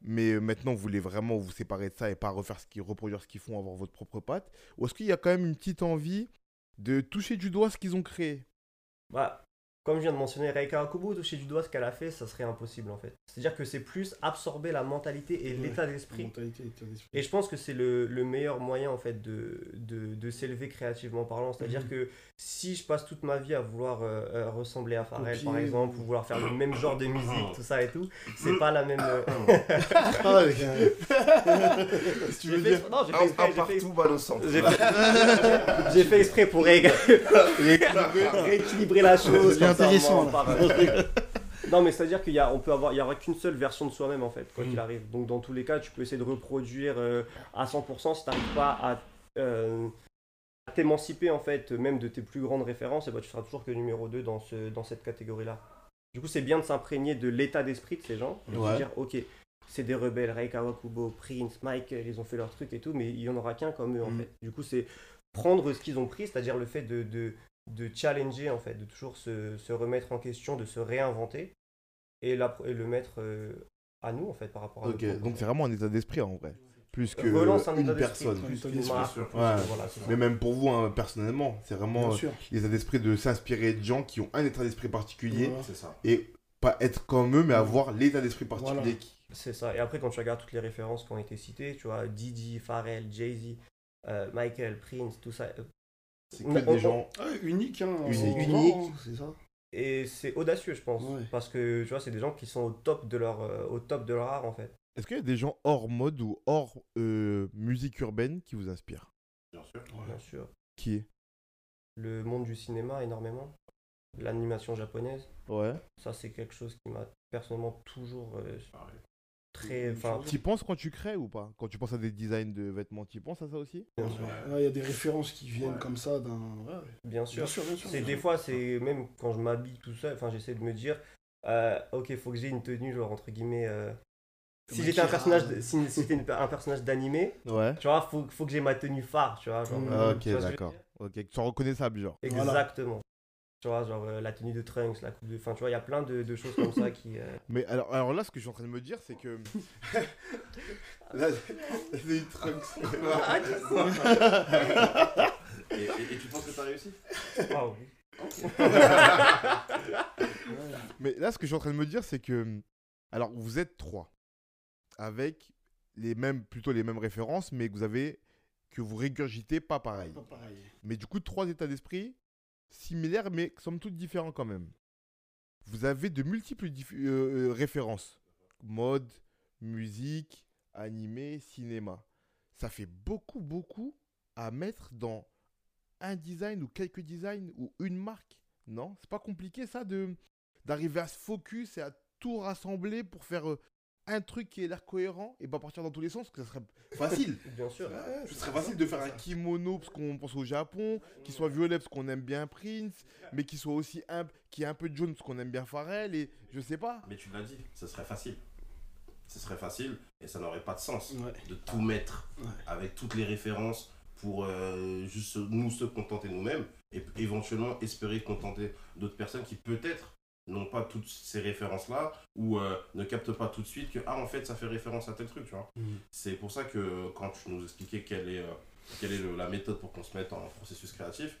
mais maintenant vous voulez vraiment vous séparer de ça et pas refaire ce qu'ils, reproduire ce qu'ils font, avoir votre propre patte Ou est-ce qu'il y a quand même une petite envie de toucher du doigt ce qu'ils ont créé? Bah, comme je viens de mentionner, Reika Akubo, toucher du doigt ce qu'elle a fait, ça serait impossible en fait. C'est-à-dire que c'est plus absorber la mentalité et Ouais. l'état d'esprit. Mentalité, état d'esprit. Et je pense que c'est le, le meilleur moyen en fait de, de, de s'élever créativement parlant. C'est-à-dire Mhm. que si je passe toute ma vie à vouloir euh, euh, ressembler à Pharrell par exemple, ou- ou vouloir faire le même genre de musique, tout ça et tout, c'est pas la même. euh, Ah. Si tu j'ai veux fait dire. exprès- non, j'ai fait exprès, j'ai fait fait, fait exprès pour ré- rééquilibrer, rééquilibrer la chose. Intéressant, non, mais c'est-à-dire qu'il y a, on peut avoir, il y aura qu'une seule version de soi-même en fait, quoi Mm. qu'il arrive. Donc dans tous les cas, tu peux essayer de reproduire euh, à 100% si tu n'arrives pas à, euh, à t'émanciper en fait, même de tes plus grandes références, et bah, tu seras toujours que numéro 2 dans, ce, dans cette catégorie-là. Du coup, c'est bien de s'imprégner de l'état d'esprit de ces gens, et de Ouais. se dire, ok, c'est des rebelles, Ray Kawakubo, Prince, Michael, ils ont fait leur truc et tout, mais il y en aura qu'un comme eux en Mm. fait. Du coup, c'est prendre ce qu'ils ont pris, c'est-à-dire le fait de, de, de challenger en fait, de toujours se, se remettre en question, de se réinventer et, la- et le mettre euh, à nous en fait par rapport à donc c'est vraiment un état d'esprit en vrai, plus que relance un une état d'esprit personne. plus marque. Ouais. voilà. Mais même pour vous, hein, personnellement, c'est vraiment euh, l'état d'esprit de s'inspirer de gens qui ont un état d'esprit particulier ça. et pas être comme eux, mais avoir l'état d'esprit particulier Voilà. qui. C'est ça. Et après, quand tu regardes toutes les références qui ont été citées, tu vois, Didi, Pharrell, Jay-Z, euh, Michael, Prince, tout ça. C'est que on- des gens. Ah, unique, hein. Unique. C'est ça? Et c'est audacieux, je pense. Ouais. Parce que, tu vois, c'est des gens qui sont au top de leur, euh, au top de leur art, en fait. Est-ce qu'il y a des gens hors mode ou hors euh, musique urbaine qui vous inspirent? Bien sûr. Bien sûr. Qui est? Le monde du cinéma, énormément. L'animation japonaise, Ouais. ça, c'est quelque chose qui m'a personnellement toujours euh. Très. Tu penses quand tu crées ou pas? Quand tu penses à des designs de vêtements, tu penses à ça aussi? Ouais, Il y a des références qui viennent comme ça d'un. ouais, Bien sûr. Bien sûr, bien sûr. C'est des fois, c'est même quand je m'habille tout seul, enfin, j'essaie de me dire, euh, ok, faut que j'ai une tenue, genre, entre guillemets. euh, si j'étais un personnage, de- si, une- un personnage d'animé, Ouais. tu vois, faut, faut que j'ai ma tenue phare, tu vois. Genre, Mm. euh, ok, d'accord. Ok, que tu sois reconnaissable, genre. Voilà. Exactement. Tu vois, genre euh, la tenue de Trunks, la coupe de. Enfin, tu vois, il y a plein de, de choses comme ça qui. euh, Mais alors, alors là, ce que je suis en train de me dire, c'est que. là, c'est une trunks. Et, et- et tu penses que t'as réussi? Waouh. Mais là, ce que je suis en train de me dire, c'est que. Alors, vous êtes trois. Avec les mêmes, plutôt les mêmes références, mais que vous avez. Que vous régurgitez pas pareil. Pas pareil. Mais du coup, trois états d'esprit similaires, mais somme toute différents quand même. Vous avez de multiples euh, euh, références. Mode, musique, animé, cinéma. Ça fait beaucoup, beaucoup à mettre dans un design ou quelques designs ou une marque. Non C'est pas compliqué ça de d'arriver à se focus et à tout rassembler pour faire euh, un truc qui ait l'air cohérent et pas partir dans tous les sens, parce que ça serait facile. Bien sûr. Ce serait facile de faire un kimono parce qu'on pense au Japon, qui soit violet parce qu'on aime bien Prince, mais qui soit aussi un, qui est un peu jaune parce qu'on aime bien Pharrell et je sais pas. Mais tu l'as dit, ce serait facile. Ce serait facile et ça n'aurait pas de sens Ouais. de tout mettre Ouais. avec toutes les références pour euh, juste nous se contenter nous-mêmes et éventuellement espérer contenter d'autres personnes qui peut-être n'ont pas toutes ces références-là ou euh, ne captent pas tout de suite que, ah, en fait, ça fait référence à tel truc, tu vois. Mhm. C'est pour ça que quand tu nous expliquais quelle est, euh, quelle est le- la méthode pour qu'on se mette en processus créatif,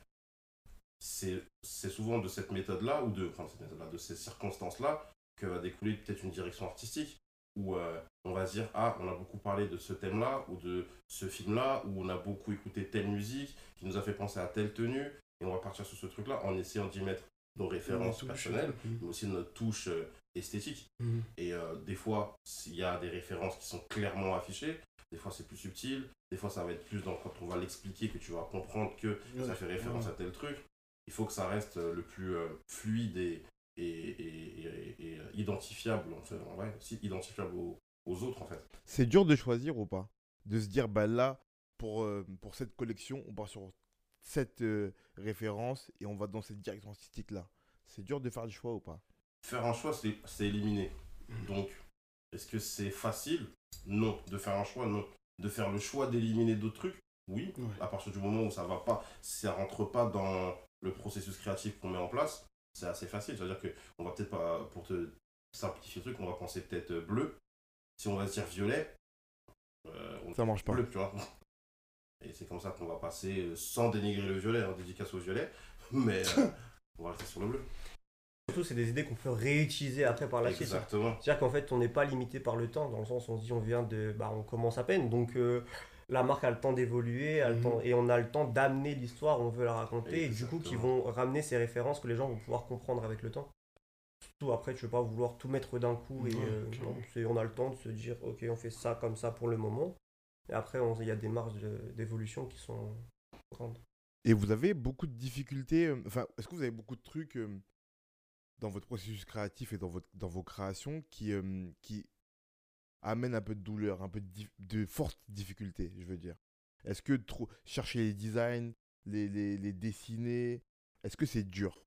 c'est c'est souvent de cette méthode-là, ou de, enfin, cette méthode-là, de ces circonstances-là, que va découler peut-être une direction artistique, où euh, on va se dire, ah, on a beaucoup parlé de ce thème-là, ou de ce film-là, où on a beaucoup écouté telle musique, qui nous a fait penser à telle tenue, et on va partir sur ce truc-là en essayant d'y mettre nos références personnelles, mais aussi notre touche euh, esthétique. Mhm. Et euh, des fois, s'il y a des références qui sont clairement affichées, des fois c'est plus subtil, des fois ça va être plus dans quand on va l'expliquer que tu vas comprendre que ça fait référence à tel truc. Il faut que ça reste euh, le plus euh, fluide et, et, et- et- et, identifiable, en fait, ouais, si, identifiable aux, aux autres en fait. C'est dur de choisir ou pas? De se dire, bah là, pour, euh, pour cette collection, on part sur cette euh, référence et on va dans cette direction artistique-là. C'est dur de faire le choix ou pas? Faire un choix, c'est c'est éliminer. Donc, est-ce que c'est facile? Non. De faire un choix, non. De faire le choix d'éliminer d'autres trucs, oui. Ouais. à partir du moment où ça va pas, ça rentre pas dans le processus créatif qu'on met en place, c'est assez facile. C'est-à-dire que on va peut-être pas, pour te simplifier le truc, on va penser peut-être euh, bleu. Si on va se dire violet, euh, on Ça marche pas. bleu, tu vois. Et c'est comme ça qu'on va passer, euh, sans dénigrer le violet, hein, dédicace au violet, mais euh, on va rester sur le bleu. Surtout, c'est des idées qu'on peut réutiliser après par la suite. Exactement. C'est-à-dire qu'en fait, on n'est pas limité par le temps, dans le sens où on se dit on vient de. Bah, on commence à peine, donc euh, la marque a le temps d'évoluer, a le Mhm. temps- et on a le temps d'amener l'histoire, on veut la raconter, et du coup, qui vont ramener ces références que les gens vont pouvoir comprendre avec le temps. Surtout après, tu veux pas vouloir tout mettre d'un coup, et Ouais, euh, non, on a le temps de se dire ok, on fait ça comme ça pour le moment, et après, il y a des marges de- d'évolution qui sont grandes. Et vous avez beaucoup de difficultés, euh, enfin, est-ce que vous avez beaucoup de trucs euh, dans votre processus créatif et dans, votre, dans vos créations qui, euh, qui amènent un peu de douleur, un peu de, dif- de fortes difficultés, je veux dire? Est-ce que trop, chercher les designs, les, les, les dessiner, est-ce que c'est dur?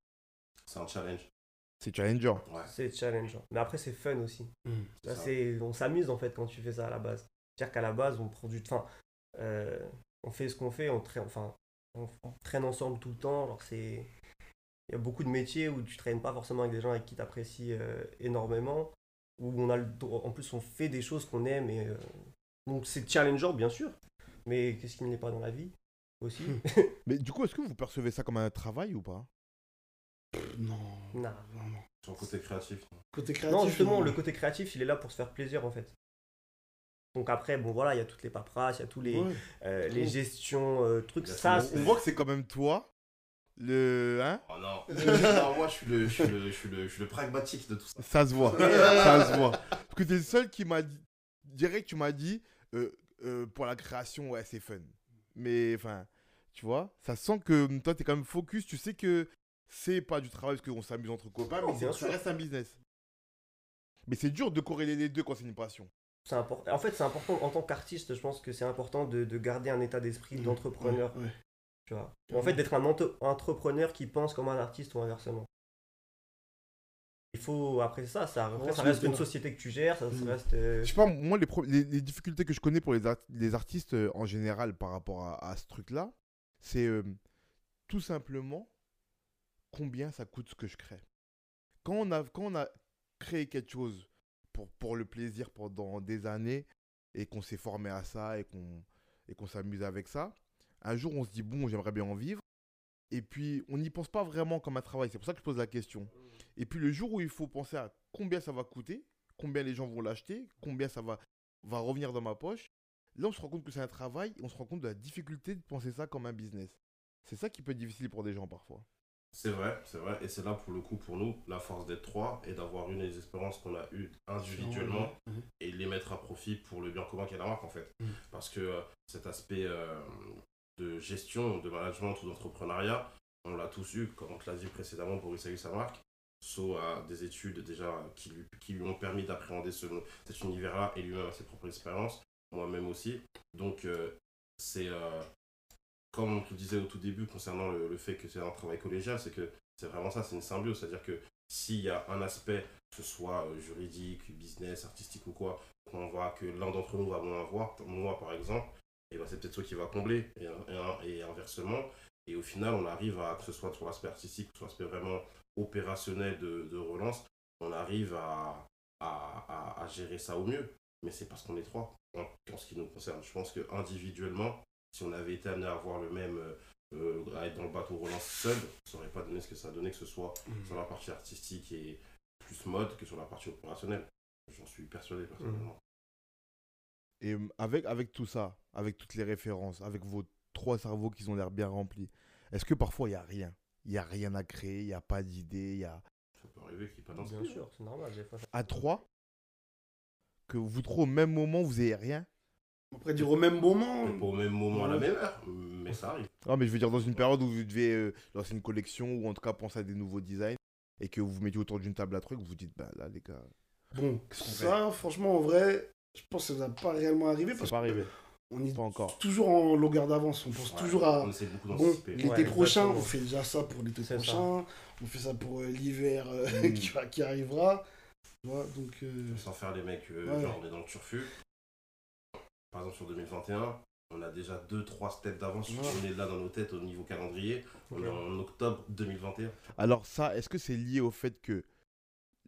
C'est un challenge. C'est challenger. Ouais. C'est challengeant. Mais après, c'est fun aussi. Là, ça. c'est, on s'amuse en fait quand tu fais ça à la base. C'est-à-dire qu'à la base, on prend du temps. Euh, on fait ce qu'on fait, on traîne, enfin, on, on traîne ensemble tout le temps. C'est... Il y a beaucoup de métiers où tu traînes pas forcément avec des gens avec qui tu apprécies énormément. Où on a le droit- en plus, on fait des choses qu'on aime. Et, euh, donc, c'est challengeant, bien sûr. Mais qu'est-ce qui ne l'est pas dans la vie aussi Mais du coup, est-ce que vous percevez ça comme un travail ou pas? Non. Non. Sur le côté créatif. Côté créatif. Non, justement, non. le côté créatif, il est là pour se faire plaisir en fait. Donc après, bon voilà, il y a toutes les paperasses, il y a tous les, Ouais. euh, les gestions, euh, trucs. Ça, On voit que c'est quand même toi, le... Hein Oh non. Non, moi je suis, le, je, suis le, je, suis le, je suis le pragmatique de tout ça. Ça se voit, ça se voit. Parce que t'es le seul qui m'a dit, direct, tu m'as dit, euh, euh, pour la création, ouais, c'est fun. Mais, enfin, tu vois, ça sent que hum, toi, t'es quand même focus, tu sais que c'est pas du travail parce qu'on s'amuse entre copains, mais ça reste un business. Mais c'est dur de corréler les deux quand c'est une passion. C'est important. En fait, c'est important en tant qu'artiste, je pense que c'est important de, de garder un état d'esprit d'entrepreneur. Ouais, ouais. Tu vois? En fait, d'être un entrepreneur qui pense comme un artiste ou inversement. Il faut, après ça, ça, après, Ouais, ça c'est reste une société que tu gères, ça, ça Mhm. reste. euh, Je sais pas, moi, les, les, les difficultés que je connais pour les, art- les artistes euh, en général par rapport à, à ce truc-là, c'est euh, tout simplement combien ça coûte ce que je crée. Quand on a, quand on a créé quelque chose pour, pour le plaisir pendant des années et qu'on s'est formé à ça et qu'on et qu'on s'amuse avec ça, un jour on se dit bon, j'aimerais bien en vivre. Et puis on n'y pense pas vraiment comme un travail. C'est pour ça que je pose la question. Et puis le jour où il faut penser à combien ça va coûter, combien les gens vont l'acheter, combien ça va, va revenir dans ma poche, là on se rend compte que c'est un travail et on se rend compte de la difficulté de penser ça comme un business. C'est ça qui peut être difficile pour des gens parfois. C'est vrai, c'est vrai. Et c'est là pour le coup, pour nous, la force d'être trois et d'avoir une des expériences qu'on a eues individuellement et les mettre à profit pour le bien commun qu'est la marque en fait. Mhm. Parce que euh, cet aspect euh, de gestion, de management ou d'entrepreneuriat, on l'a tous eu, comme on te l'a dit précédemment, Boris a eu sa marque. So a des études déjà qui lui, qui lui ont permis d'appréhender ce, cet univers-là et lui-même a ses propres expériences, moi-même aussi. Donc euh, c'est comme on te disait au tout début concernant le, le fait que c'est un travail collégial, c'est que c'est vraiment ça, c'est une symbiose. C'est-à-dire que s'il y a un aspect, que ce soit euh, juridique, business, artistique ou quoi, qu'on voit que l'un d'entre nous va moins avoir, moi par exemple, et ben c'est peut-être toi qui va combler, et, et- inversement. Et au final, on arrive à, que ce soit sur l'aspect artistique, sur l'aspect vraiment opérationnel de, de relance, on arrive à, à, à- gérer ça au mieux. Mais c'est parce qu'on est trois, en, en ce qui nous concerne. Je pense que individuellement, si on avait été amené à avoir le même, euh, euh, à être dans le bateau relance seul, ça n'aurait pas donné ce que ça a donné, que ce soit Mhm. sur la partie artistique et plus mode que sur la partie opérationnelle. J'en suis persuadé personnellement. Et euh, avec, avec tout ça, avec toutes les références, avec vos trois cerveaux qui ont l'air bien remplis, est-ce que parfois il n'y a rien? Il n'y a rien à créer, il n'y a pas d'idée, il y a... Ça peut arriver qu'il n'y ait pas Bien d'inspiration. sûr, c'est normal. Des fois, ça- À trois, que vous trois au même moment, vous n'ayez rien? Après, dire au même moment. Pas au même moment, à la même heure, mais ça arrive. Ah, mais je veux dire, dans une période où vous devez euh, lancer une collection ou en tout cas penser à des nouveaux designs et que vous vous mettez autour d'une table à trucs, vous vous dites, bah là, les gars, Bon, ça, franchement, en vrai, je pense que ça va pas réellement arriver c'est parce pas arrivé. qu'on est Pas encore. toujours en longueur d'avance. On pense Ouais, toujours à. On essaie beaucoup Bon, l'été Ouais, prochain, on fait déjà ça pour l'été ça. prochain. On fait ça pour euh, l'hiver euh, Mm. qui, arrivera. Tu vois, donc. euh, Sans faire les mecs, euh, Ouais. genre on est dans le turfu. Par exemple sur 2021, on a déjà 2-3 steps d'avance. Ouais. On est là dans nos têtes au niveau calendrier. On est en octobre 2021. Alors ça, est-ce que c'est lié au fait que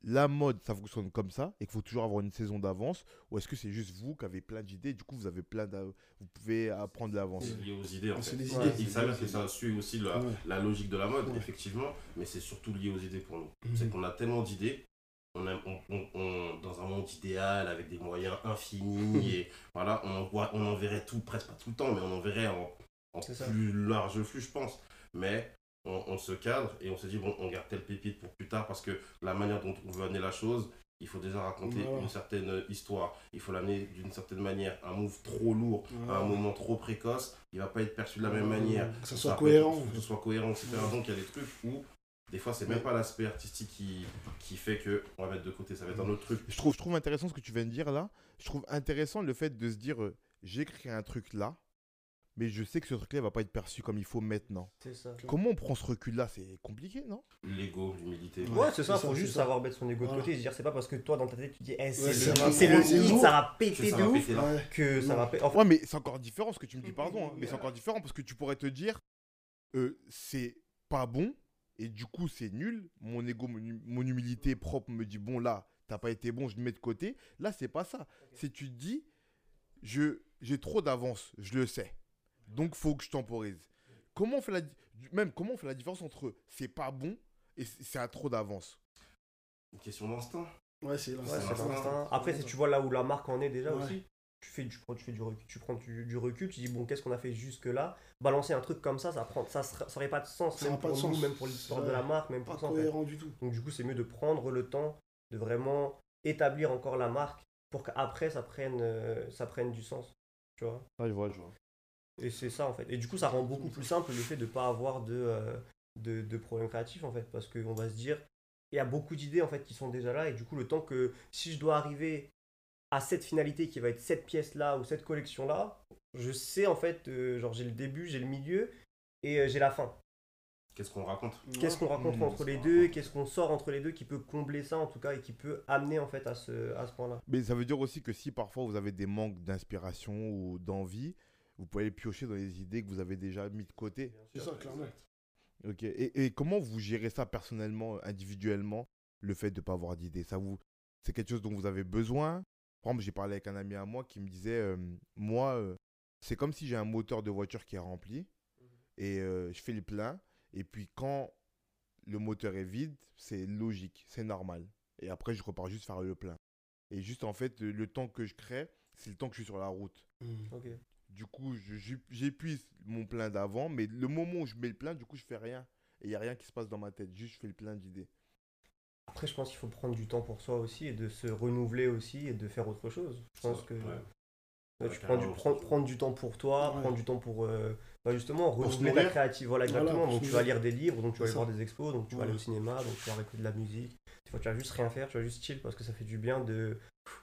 la mode, ça fonctionne comme ça et qu'il faut toujours avoir une saison d'avance Ou est-ce que c'est juste vous qui avez plein d'idées Du coup, vous avez plein vous pouvez apprendre l'avance? C'est lié aux idées en C'est fait. les idées. Il s'avère que ça suit aussi la, Ouais. la logique de la mode, Ouais. effectivement, mais c'est surtout lié aux idées pour nous. Mhm. C'est qu'on a tellement d'idées, on, dans un monde idéal avec des moyens infinis, et voilà, on, envoie- on enverrait tout, presque pas tout le temps, mais on enverrait en, en C'est ça. plus large flux, je pense. Mais on, se cadre et on se dit, bon, on garde telle pépite pour plus tard parce que la manière dont on veut amener la chose, il faut déjà raconter une certaine histoire. Il faut l'amener d'une certaine manière. Un move trop lourd, à un moment trop précoce, il va pas être perçu de la même manière. Que ça soit cohérent. faut que ce soit cohérent, etc. Ouais. Donc il y a des trucs où, des fois, c'est même pas l'aspect artistique qui, qui fait que on va mettre de côté. Ça va être un autre truc. Je trouve, je trouve intéressant ce que tu viens de dire là. Je trouve intéressant le fait de se dire, euh, j'ai créé un truc là, mais je sais que ce truc-là va pas être perçu comme il faut maintenant. C'est ça. Comment on prend ce recul-là? C'est compliqué, non? L'ego, l'humilité. Ouais. Ouais, c'est ça, faut juste ça. savoir mettre son ego de Voilà. côté et se dire c'est pas parce que toi dans ta tête tu dis eh, c'est Ouais, le, le hit, ça va péter de ouf que ça va péter. Ouais, mais c'est encore différent ce que tu me dis, pardon, hein, mais c'est encore différent parce que tu pourrais te dire, euh, c'est pas bon et du coup c'est nul. Mon ego, mon, hum- mon humilité propre me dit, bon là, t'as pas été bon, je le mets de côté. Là, c'est pas ça. C'est tu te dis, je j'ai trop d'avance, je le sais. Donc faut que je temporise. Comment on fait la même comment on fait la différence entre c'est pas bon et c'est à trop d'avance? Une question d'instinct. Ouais, c'est Ouais, l'instinct. Après, si tu vois là où la marque en est déjà Ouais. aussi, tu fais, du, tu, fais du recul, tu prends du, du recul, tu dis bon, qu'est-ce qu'on a fait jusque-là Balancer un truc comme ça, ça prend, ça, ça aurait pas de sens, Ça même pour de nous, sens. même pour l'histoire de la marque, même Pas pour ça. en fait. du tout. Donc du coup, c'est mieux de prendre le temps de vraiment établir encore la marque pour qu'après ça prenne, euh, ça prenne du sens, tu vois? je vois, je vois. Et c'est ça en fait. Et du coup, ça rend beaucoup plus simple le fait de ne pas avoir de, euh, de, de problèmes créatifs en fait. Parce qu'on va se dire, il y a beaucoup d'idées en fait qui sont déjà là. Et du coup, le temps que si je dois arriver à cette finalité qui va être cette pièce là ou cette collection là, je sais en fait, euh, genre j'ai le début, j'ai le milieu et euh, j'ai la fin. Qu'est-ce qu'on raconte? Qu'est-ce qu'on raconte Mmh, entre les deux, raconte. qu'est-ce qu'on sort entre les deux qui peut combler ça en tout cas et qui peut amener en fait à ce, à ce point-là? Mais ça veut dire aussi que si parfois vous avez des manques d'inspiration ou d'envie, vous pouvez aller piocher dans les idées que vous avez déjà mis de côté. C'est ça, clairement. Ok. Et, et comment vous gérez ça personnellement, individuellement, le fait de ne pas avoir d'idées? Ça vous, c'est quelque chose dont vous avez besoin? Par exemple, j'ai parlé avec un ami à moi qui me disait, euh, moi, euh, c'est comme si j'ai un moteur de voiture qui est rempli et euh, je fais le plein. Et puis quand le moteur est vide, c'est logique, c'est normal. Et après, je repars juste faire le plein. Et juste en fait, le temps que je crée, c'est le temps que je suis sur la route. Ok. Du coup, j'épuise mon plein d'avant, mais le moment où je mets le plein, du coup, je fais rien. Et il n'y a rien qui se passe dans ma tête, juste je fais le plein d'idées. Après, je pense qu'il faut prendre du temps pour soi aussi et de se renouveler aussi et de faire autre chose. Je pense que Ouais. Ouais, Ouais, tu prends du, prends- prendre du temps pour toi, Ouais. prendre du temps pour euh, bah, justement renouveler ta créative. Voilà, exactement. donc tu vas lire des livres, donc tu vas aller voir des expos, donc tu vas aller au cinéma, donc tu vas écouter de la musique. Des fois, tu vas juste rien faire, tu vas juste chill parce que ça fait du bien de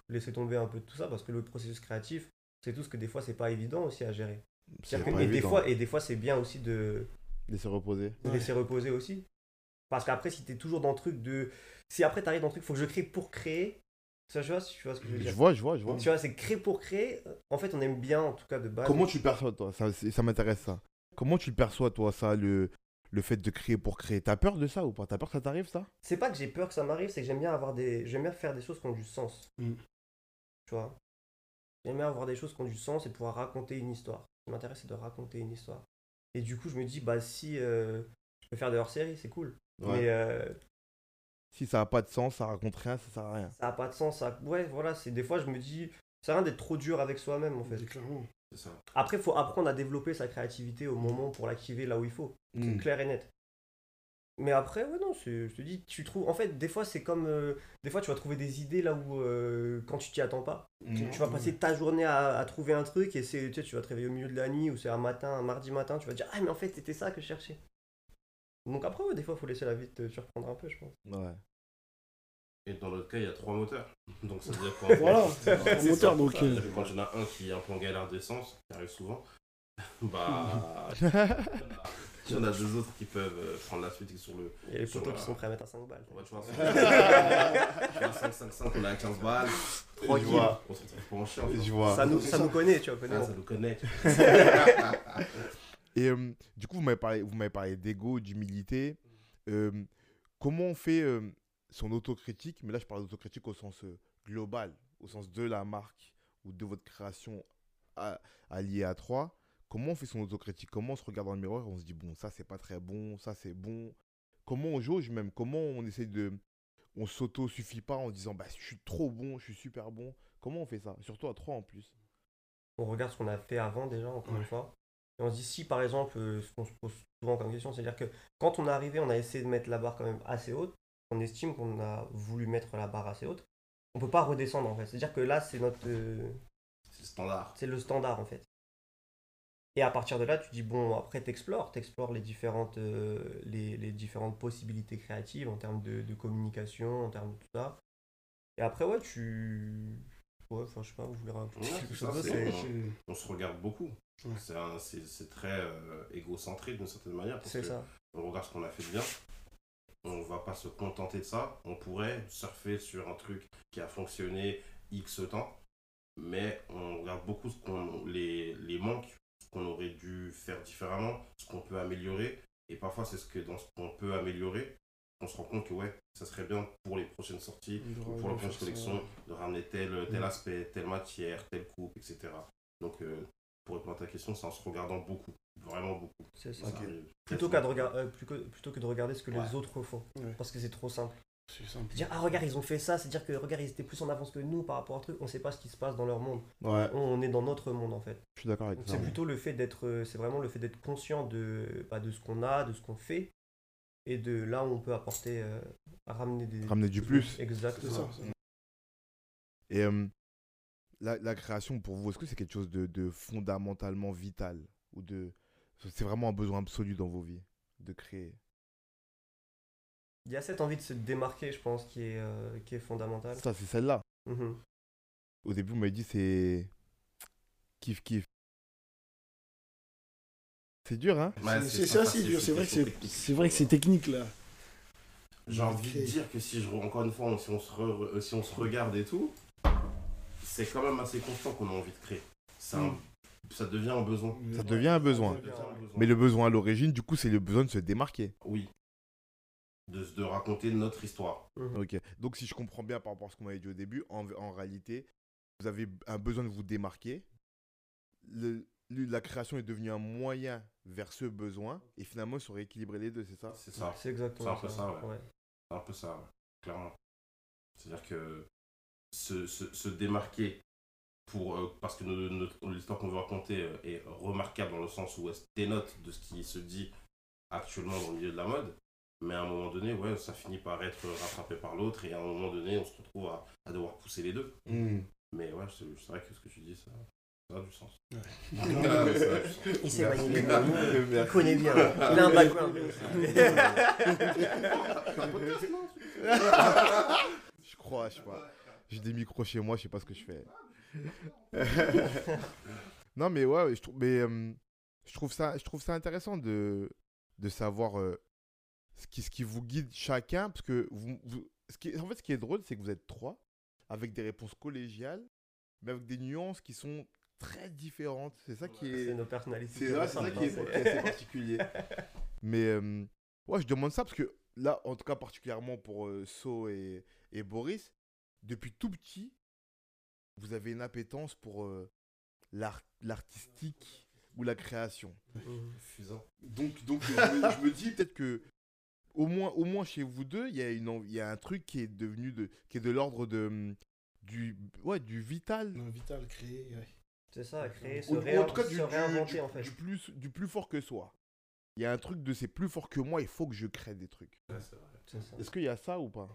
laisser tomber un peu de tout ça parce que le processus créatif, c'est tout ce que des fois, c'est pas évident aussi à gérer. Que- et, des fois, et des fois, c'est bien aussi de, Laisser reposer. de Ouais. laisser reposer aussi. Parce qu'après, si tu es toujours dans le truc de. Si après, tu arrives dans le truc, faut que je crée pour créer. Ça, je vois, tu vois ce que je veux Je dire. vois, je vois, je vois. Tu vois, c'est créer pour créer. En fait, on aime bien, en tout cas, de base. Comment tu perçois, toi? Ça, ça m'intéresse, ça. Comment tu le perçois, toi, ça, le, le fait de créer pour créer? T'as peur de ça ou pas? T'as peur que ça t'arrive, ça? C'est pas que j'ai peur que ça m'arrive, c'est que j'aime bien avoir des. J'aime bien faire des choses qui ont du sens. Mm. Tu vois? J'aime bien avoir des choses qui ont du sens et pouvoir raconter une histoire. Ce qui m'intéresse, c'est de raconter une histoire. Et du coup, je me dis, bah si euh, je peux faire de hors-série, c'est cool. Ouais. Mais euh, Si ça n'a pas de sens, ça raconte rien, ça sert à rien. ça a pas de sens. Ça... Ouais, voilà, c'est des fois, je me dis, c'est rien d'être trop dur avec soi-même, en fait. C'est clairement. C'est ça. Après, il faut apprendre à développer sa créativité au moment pour l'activer là où il faut. C'est Mm. clair et net. Mais après, ouais, non, c'est- je te dis, tu trouves. En fait, des fois, c'est comme. euh, des fois, tu vas trouver des idées là où. euh, quand tu t'y attends pas. Tu, Mm. tu vas passer ta journée à, à trouver un truc et c'est, tu, sais, tu vas te réveiller au milieu de la nuit ou c'est un matin, un mardi matin, tu vas te dire, ah, mais en fait, c'était ça que je cherchais. Donc après, ouais, des fois, il faut laisser la vie te surprendre un peu, je pense. Ouais. Et dans l'autre cas, il y a trois moteurs. Donc ça veut dire quoi Voilà, C'est un ça. moteur, donc, euh, Quand il y en a un qui est un peu en galère d'essence, qui arrive souvent, bah. Il y en a deux autres qui peuvent euh, prendre la suite et sur le. Il y a les poteaux la- qui sont prêts à mettre à 5 balles. Ouais, tu vois, c'est- 5, 5, 5, on est à 15 balles. Tranquille. vois. On se retrouve pas en chien. Ça nous, ça nous connaît, tu vois. connaît. Ah, ça nous connaît. Et euh, du coup, vous m'avez parlé, vous m'avez parlé d'ego, d'humilité. Euh, comment on fait euh, son autocritique? Mais là, je parle d'autocritique au sens euh, global, au sens de la marque ou de votre création à- alliée à trois. Comment on fait son autocritique? Comment on se regarde dans le miroir et on se dit, bon, ça, c'est pas très bon, ça, c'est bon? Comment on jauge même? Comment on essaie de. On s'auto-suffit pas en se disant, bah, je suis trop bon, je suis super bon? Comment on fait ça? Surtout à trois en plus. on regarde ce qu'on a fait avant déjà, encore Ouais. une fois. Et on se dit si par exemple, euh, ce qu'on se pose souvent comme question, c'est-à-dire que quand on est arrivé, on a essayé de mettre la barre quand même assez haute, on estime qu'on a voulu mettre la barre assez haute, on peut pas redescendre en fait. C'est-à-dire que là, c'est notre, euh, C'est le standard. c'est le standard en fait. Et à partir de là, tu dis bon, après t'explores, t'explores les différentes, euh, les, les différentes possibilités créatives en termes de, de communication, en termes de tout ça. Et après ouais, tu, ouais, enfin je sais pas, vous voulez rajouter Ouais, quelque chose ça, c'est- On se regarde beaucoup. Ouais. C'est un- C'est c'est très euh, égocentré d'une certaine manière. c'est ça. On regarde ce qu'on a fait de bien. On va pas se contenter de ça. On pourrait surfer sur un truc qui a fonctionné X temps. Mais on regarde beaucoup ce qu'on, les, les manques, ce qu'on aurait dû faire différemment, ce qu'on peut améliorer. Et parfois, c'est ce que dans ce qu'on peut améliorer, on se rend compte que ouais, ça serait bien pour les prochaines sorties, ou pour la prochaine collection, de ramener tel, tel Mm. aspect, telle matière, telle coupe, etc. Donc, euh, pour répondre à ta question, c'est en se regardant beaucoup, vraiment beaucoup. C'est ça. Ça arrive Plutôt, très qu'à de souvent. regard- euh, plutôt, plutôt que de regarder ce que Ouais. les autres font. Ouais. Parce que c'est trop simple. C'est simple. Dire, ah regarde, ils ont fait ça, c'est dire que regarde, ils étaient plus en avance que nous par rapport à un truc, on sait pas ce qui se passe dans leur monde. Ouais, On, on est dans notre monde en fait. je suis d'accord avec ça. c'est plutôt le fait d'être, euh, c'est vraiment le fait d'être conscient de, bah, de ce qu'on a, de ce qu'on fait, et de là on peut apporter, euh, ramener des. Ramener du plus. Exactement. ça. ça. Et euh, la, la création, pour vous, est-ce que c'est quelque chose de, de fondamentalement vital ou de C'est vraiment un besoin absolu dans vos vies de créer? Il y a cette envie de se démarquer, je pense, qui est, euh, qui est fondamentale. Ça, c'est celle-là. Mhm. Au début, vous m'avez dit c'est kiff kiff. C'est dur, hein Ouais, C'est- facile, dur. c'est vrai que question c'est technique. c'est vrai que c'est technique là. J'ai envie de dire que si je, re- encore une fois, si on se, re- euh, si on se regarde et tout, c'est quand même assez constant qu'on a envie de créer. Ça, Mm. ça devient un besoin. Ça devient un besoin. Ça devient un besoin. Mais le besoin à l'origine, du coup, c'est le besoin de se démarquer. Oui. De, de raconter notre histoire. Mhm. Ok. Donc, si je comprends bien par rapport à ce qu'on m'avait dit au début, en, en réalité, vous avez un besoin de vous démarquer. Le- la création est devenue un moyen vers ce besoin. Et finalement, il faut rééquilibrer les deux, c'est ça? C'est ça. C'est exactement C'est un peu ça, ouais. ouais. C'est un peu ça, ouais, clairement. C'est-à-dire que se, se, se démarquer pour, euh, parce que l'histoire qu'on veut raconter euh, est remarquable dans le sens où elle se dénote de ce qui se dit actuellement dans le milieu de la mode. Mais à un moment donné, ouais, ça finit par être rattrapé par l'autre et à un moment donné, on se retrouve à, à devoir pousser les deux. Mais ouais, c'est c'est vrai que ce que tu dis, ça, ça a du sens. Ouais. Ah, ouais, ça a du sens. Il sait manier les Merci. mots, il connaît bien. Il a un background. Je crois, je sais pas. J'ai des micros chez moi, je sais pas ce que je fais. non, mais ouais, je trouve, mais, euh, je trouve, ça, je trouve ça intéressant de, de savoir euh, ce, qui, ce qui vous guide chacun. Parce que, vous, vous- ce qui, en fait, ce qui est drôle, c'est que vous êtes trois, avec des réponses collégiales, mais avec des nuances qui sont très différentes. C'est ça qui C'est est. nos personnalités. C'est c'est ça qui est, hein, assez particulier. Mais euh, ouais, je demande ça parce que là, en tout cas, particulièrement pour euh, So et, et Boris, depuis tout petit, vous avez une appétence pour euh, l'art- l'artistique ou la création. Fusant. Donc, donc je, me, je me dis peut-être que au moins, au moins chez vous deux, il y a une, env- il y a un truc qui est devenu de, qui est de l'ordre de hum, du, ouais, du vital. Non, Vital, créé, ouais. C'est ça, créer, se, en tout cas, du, se du- réinventer du- en fait. du plus, du plus fort que soi. Il y a un truc de c'est plus fort que moi, il faut que je crée des trucs. Ouais. Est-ce qu'il y a ça ou pas?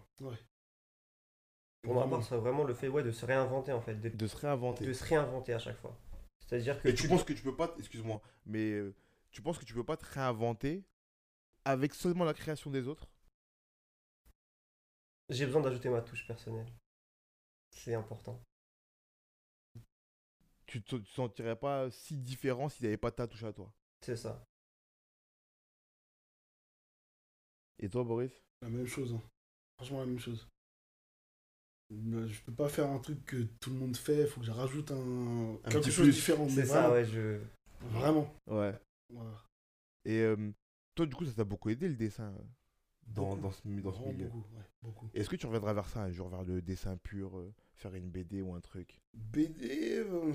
Pour ma part, c'est vraiment le fait ouais, de se réinventer en fait, de, De se réinventer. de se réinventer à chaque fois. C'est-à-dire que Et tu penses que tu peux pas, excuse-moi, mais euh, tu penses que tu peux pas te réinventer avec seulement la création des autres? J'ai besoin d'ajouter ma touche personnelle. C'est important. Tu te te sentirais pas si différent s'il n'y avait pas ta touche à toi. C'est ça. Et toi, Boris? La même chose. hein. Franchement, la même chose. Mais Je peux pas faire un truc que tout le monde fait, il faut que je rajoute un, Un quelque petit chose de différent. mais C'est ça, vraiment, ouais, je. Vraiment. Ouais. Voilà. Et euh, toi, du coup, ça t'a beaucoup aidé le dessin dans, Beaucoup. dans ce, dans ce milieu? beaucoup, ouais, beaucoup. Est-ce que tu reviendras vers ça un jour, vers le dessin pur, euh, faire une BD ou un truc? BD, euh,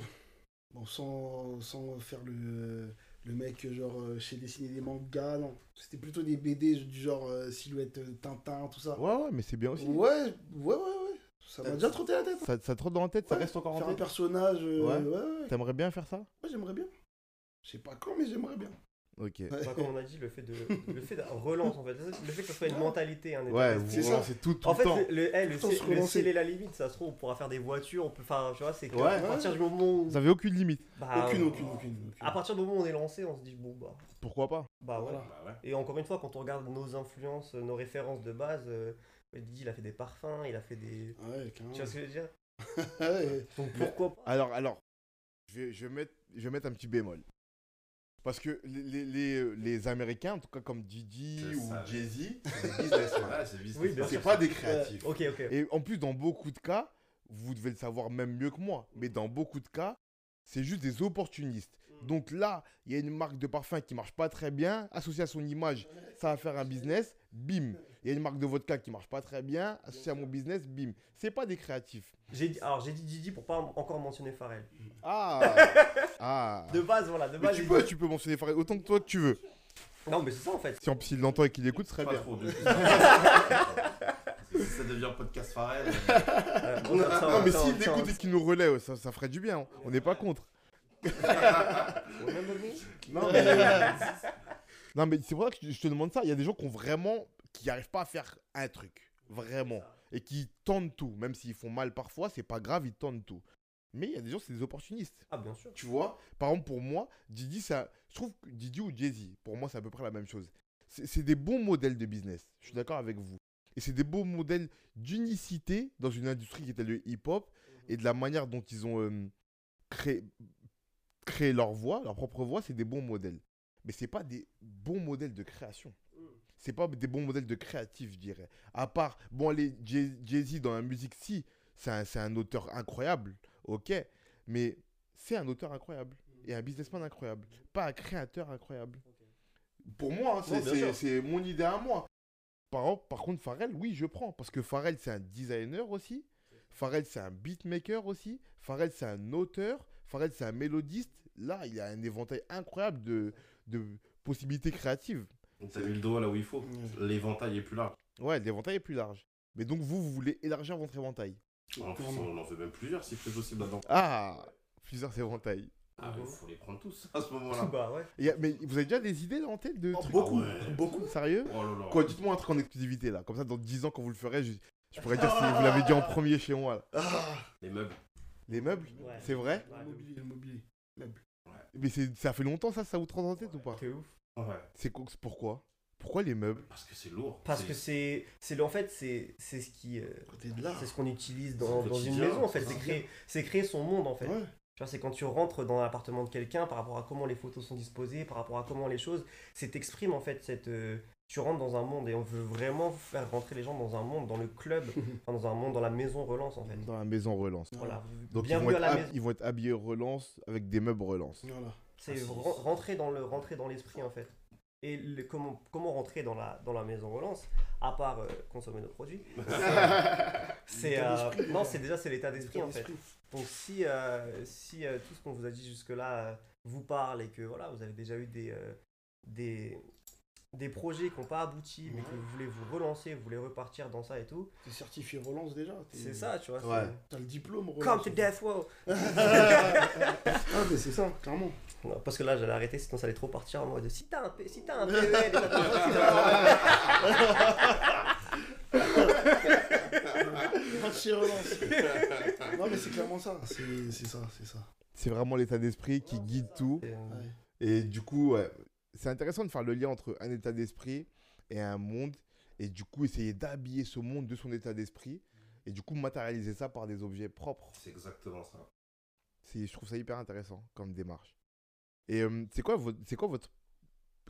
bon, sans, sans faire le, le mec genre euh, chez dessiner des mangas, non. C'était plutôt des BD du genre euh, silhouette euh, Tintin, tout ça. Ouais, ouais, mais c'est bien aussi. Ouais, ouais, ouais, ouais. Ça m'a déjà trotté la tête. hein. Ça, ça te trotte dans la tête, ça Ouais, reste encore Faire en un tête personnage, euh, Ouais. ouais, ouais, T'aimerais bien faire ça? Ouais, j'aimerais bien. Je sais pas quand, mais j'aimerais bien. Ok. Ouais. Enfin, comme on a dit, le fait de, le fait de relance en fait, le fait que ce soit une mentalité, un état Ouais, c'est ça. c'est tout, tout En le fait, temps. le, le, le, ciel- est la limite, ça se trouve, on pourra faire des voitures, on peut, enfin, tu vois, c'est que Ouais. à partir du moment où, Vous avez aucune limite. bah, aucune, euh, aucune, aucune, aucune. à partir du moment où on est lancé, on se dit bon bah, Pourquoi pas? Bah ouais. Voilà. Bah ouais. Et encore une fois, quand on regarde nos influences, nos références de base, euh, Didi, il a fait des parfums, il a fait des, Ouais, carrément. tu vois ce que je veux dire? Ouais. Donc pourquoi pas? Alors, alors, je vais, je vais mettre, je vais mettre un petit bémol. Parce que les, les, les, les Américains, en tout cas comme Didi ou. Jay-Z, C'est des businessmen. Ouais, c'est business. Oui, bien c'est sûr. pas des créatifs. Ok. Et en plus, dans beaucoup de cas, vous devez le savoir même mieux que moi, mais dans beaucoup de cas, c'est juste des opportunistes. Donc là, il y a une marque de parfum qui marche pas très bien, associée à son image, ça va faire un business, bim. Il y a une marque de vodka qui marche pas très bien, associée à mon business, bim. C'est pas des créatifs. J'ai dit, alors j'ai dit Didi pour pas encore mentionner Pharrell. Ah Ah De base, voilà, de Mais base. tu peux, dit- tu peux mentionner Farid autant que toi que tu veux. Non, mais c'est ça en fait. Si en plus il l'entend et qu'il écoute, ce serait Pas bien. trop. de- si ça devient podcast Pharrell. Euh, Non, mais s'il écoute et qu'il nous relaie, ça, ça ferait du bien. hein. On n'est pas contre. On Non, mais, non, mais c'est pour ça que je te demande ça. Il y a des gens qui ont vraiment. Qui n'arrivent pas à faire un truc. Vraiment. Et qui tentent tout. Même s'ils font mal parfois, c'est pas grave, ils tentent tout. Mais il y a des gens, c'est des opportunistes. Ah, bien sûr. Tu vois Par exemple, pour moi, Didi, ça, je trouve que Didi ou Jay-Z, pour moi, c'est à peu près la même chose. C'est des bons modèles de business. Je suis d'accord avec vous. Et c'est des beaux modèles d'unicité dans une industrie qui était le hip-hop et de la manière dont ils ont euh, créé, créé leur voix, leur propre voix, c'est des bons modèles. Mais c'est pas des bons modèles de création. C'est pas des bons modèles de créatif, je dirais. À part, bon, les Jay- Jay-Z dans la musique, si, c'est un, un auteur incroyable, ok, mais c'est un auteur incroyable et un businessman incroyable, pas un créateur incroyable. Pour moi, hein, c'est- mon idée à moi. Par, par contre, Pharrell, oui, je prends. Parce que Pharrell, c'est un designer aussi. Pharrell, c'est un beatmaker aussi. Pharrell, c'est un auteur. Pharrell, c'est un mélodiste. Là, il a un éventail incroyable de, de possibilités créatives. T'as mis le doigt là où il faut. L'éventail est plus large. Ouais, l'éventail est plus large. Mais donc, vous, vous voulez élargir votre éventail. En plus, on en fait même plusieurs si c'est possible là-dedans. Ah Plusieurs éventails. Ah, il faut les prendre tous à ce moment-là. Bah ouais. A- mais vous avez déjà des idées là en tête de Oh, trucs beaucoup, Ah ouais. beaucoup. Sérieux Oh là là. Quoi, dites-moi un truc en exclusivité là. Comme ça, dans 10 ans, quand vous le ferez, je, je pourrais dire si vous l'avez dit en premier chez moi. là. Ah, Les meubles. Les meubles Ouais. C'est vrai Ouais, le mobilier, le mobilier. Meuble. Mais c'est- ça fait longtemps ça, ça vous trotte en tête ou pas C'est ouf. Ouais. C'est quoi- c'est pourquoi? Pourquoi les meubles? Parce que c'est lourd. Parce que c'est, c'est en fait, c'est, c'est ce qui, euh, c'est ce qu'on utilise dans, dans une maison en fait. c'est créer, c'est créer son monde en fait. Ouais. Tu vois, c'est quand tu rentres dans l'appartement de quelqu'un par rapport à comment les photos sont disposées, par rapport à comment les choses, c'est t'exprimes en fait cette, euh, tu rentres dans un monde et on veut vraiment faire rentrer les gens dans un monde, dans le club, enfin, dans un monde, dans la maison relance en fait. Dans la maison relance. Voilà. Donc ils vont, à la maison. ils vont être habillés relance avec des meubles relance. Voilà. C'est Ah, rentrer dans le rentrer dans l'esprit en fait. Et le- comment, comment rentrer dans la, dans la maison relance, à part euh, consommer nos produits C'est euh, d'esprit, non, c'est déjà c'est l'état d'esprit en fait. Donc si, euh, si euh, tout ce qu'on vous a dit jusque-là euh, vous parle et que voilà, vous avez déjà eu des, euh, des, des projets qui n'ont pas abouti, mais que vous voulez vous relancer, vous voulez repartir dans ça et tout, T'es certifié relance déjà. c'est ça, tu vois. Ouais. T'as le diplôme relance. Come to death row Ah, mais c'est ça, clairement. Non, parce que là, j'allais arrêter, sinon ça allait trop partir en mode si t'as un, P- si t'as un PEL, et relance. non, mais c'est clairement ça. C'est c'est ça, c'est ça. C'est vraiment l'état d'esprit qui guide tout. Et, euh, Ouais. Et du coup, ouais, c'est intéressant de faire le lien entre un état d'esprit et un monde. Et du coup, essayer d'habiller ce monde de son état d'esprit. Et du coup, matérialiser ça par des objets propres. C'est exactement ça. C'est- Je trouve ça hyper intéressant comme démarche. Et euh, c'est quoi, votre- c'est quoi votre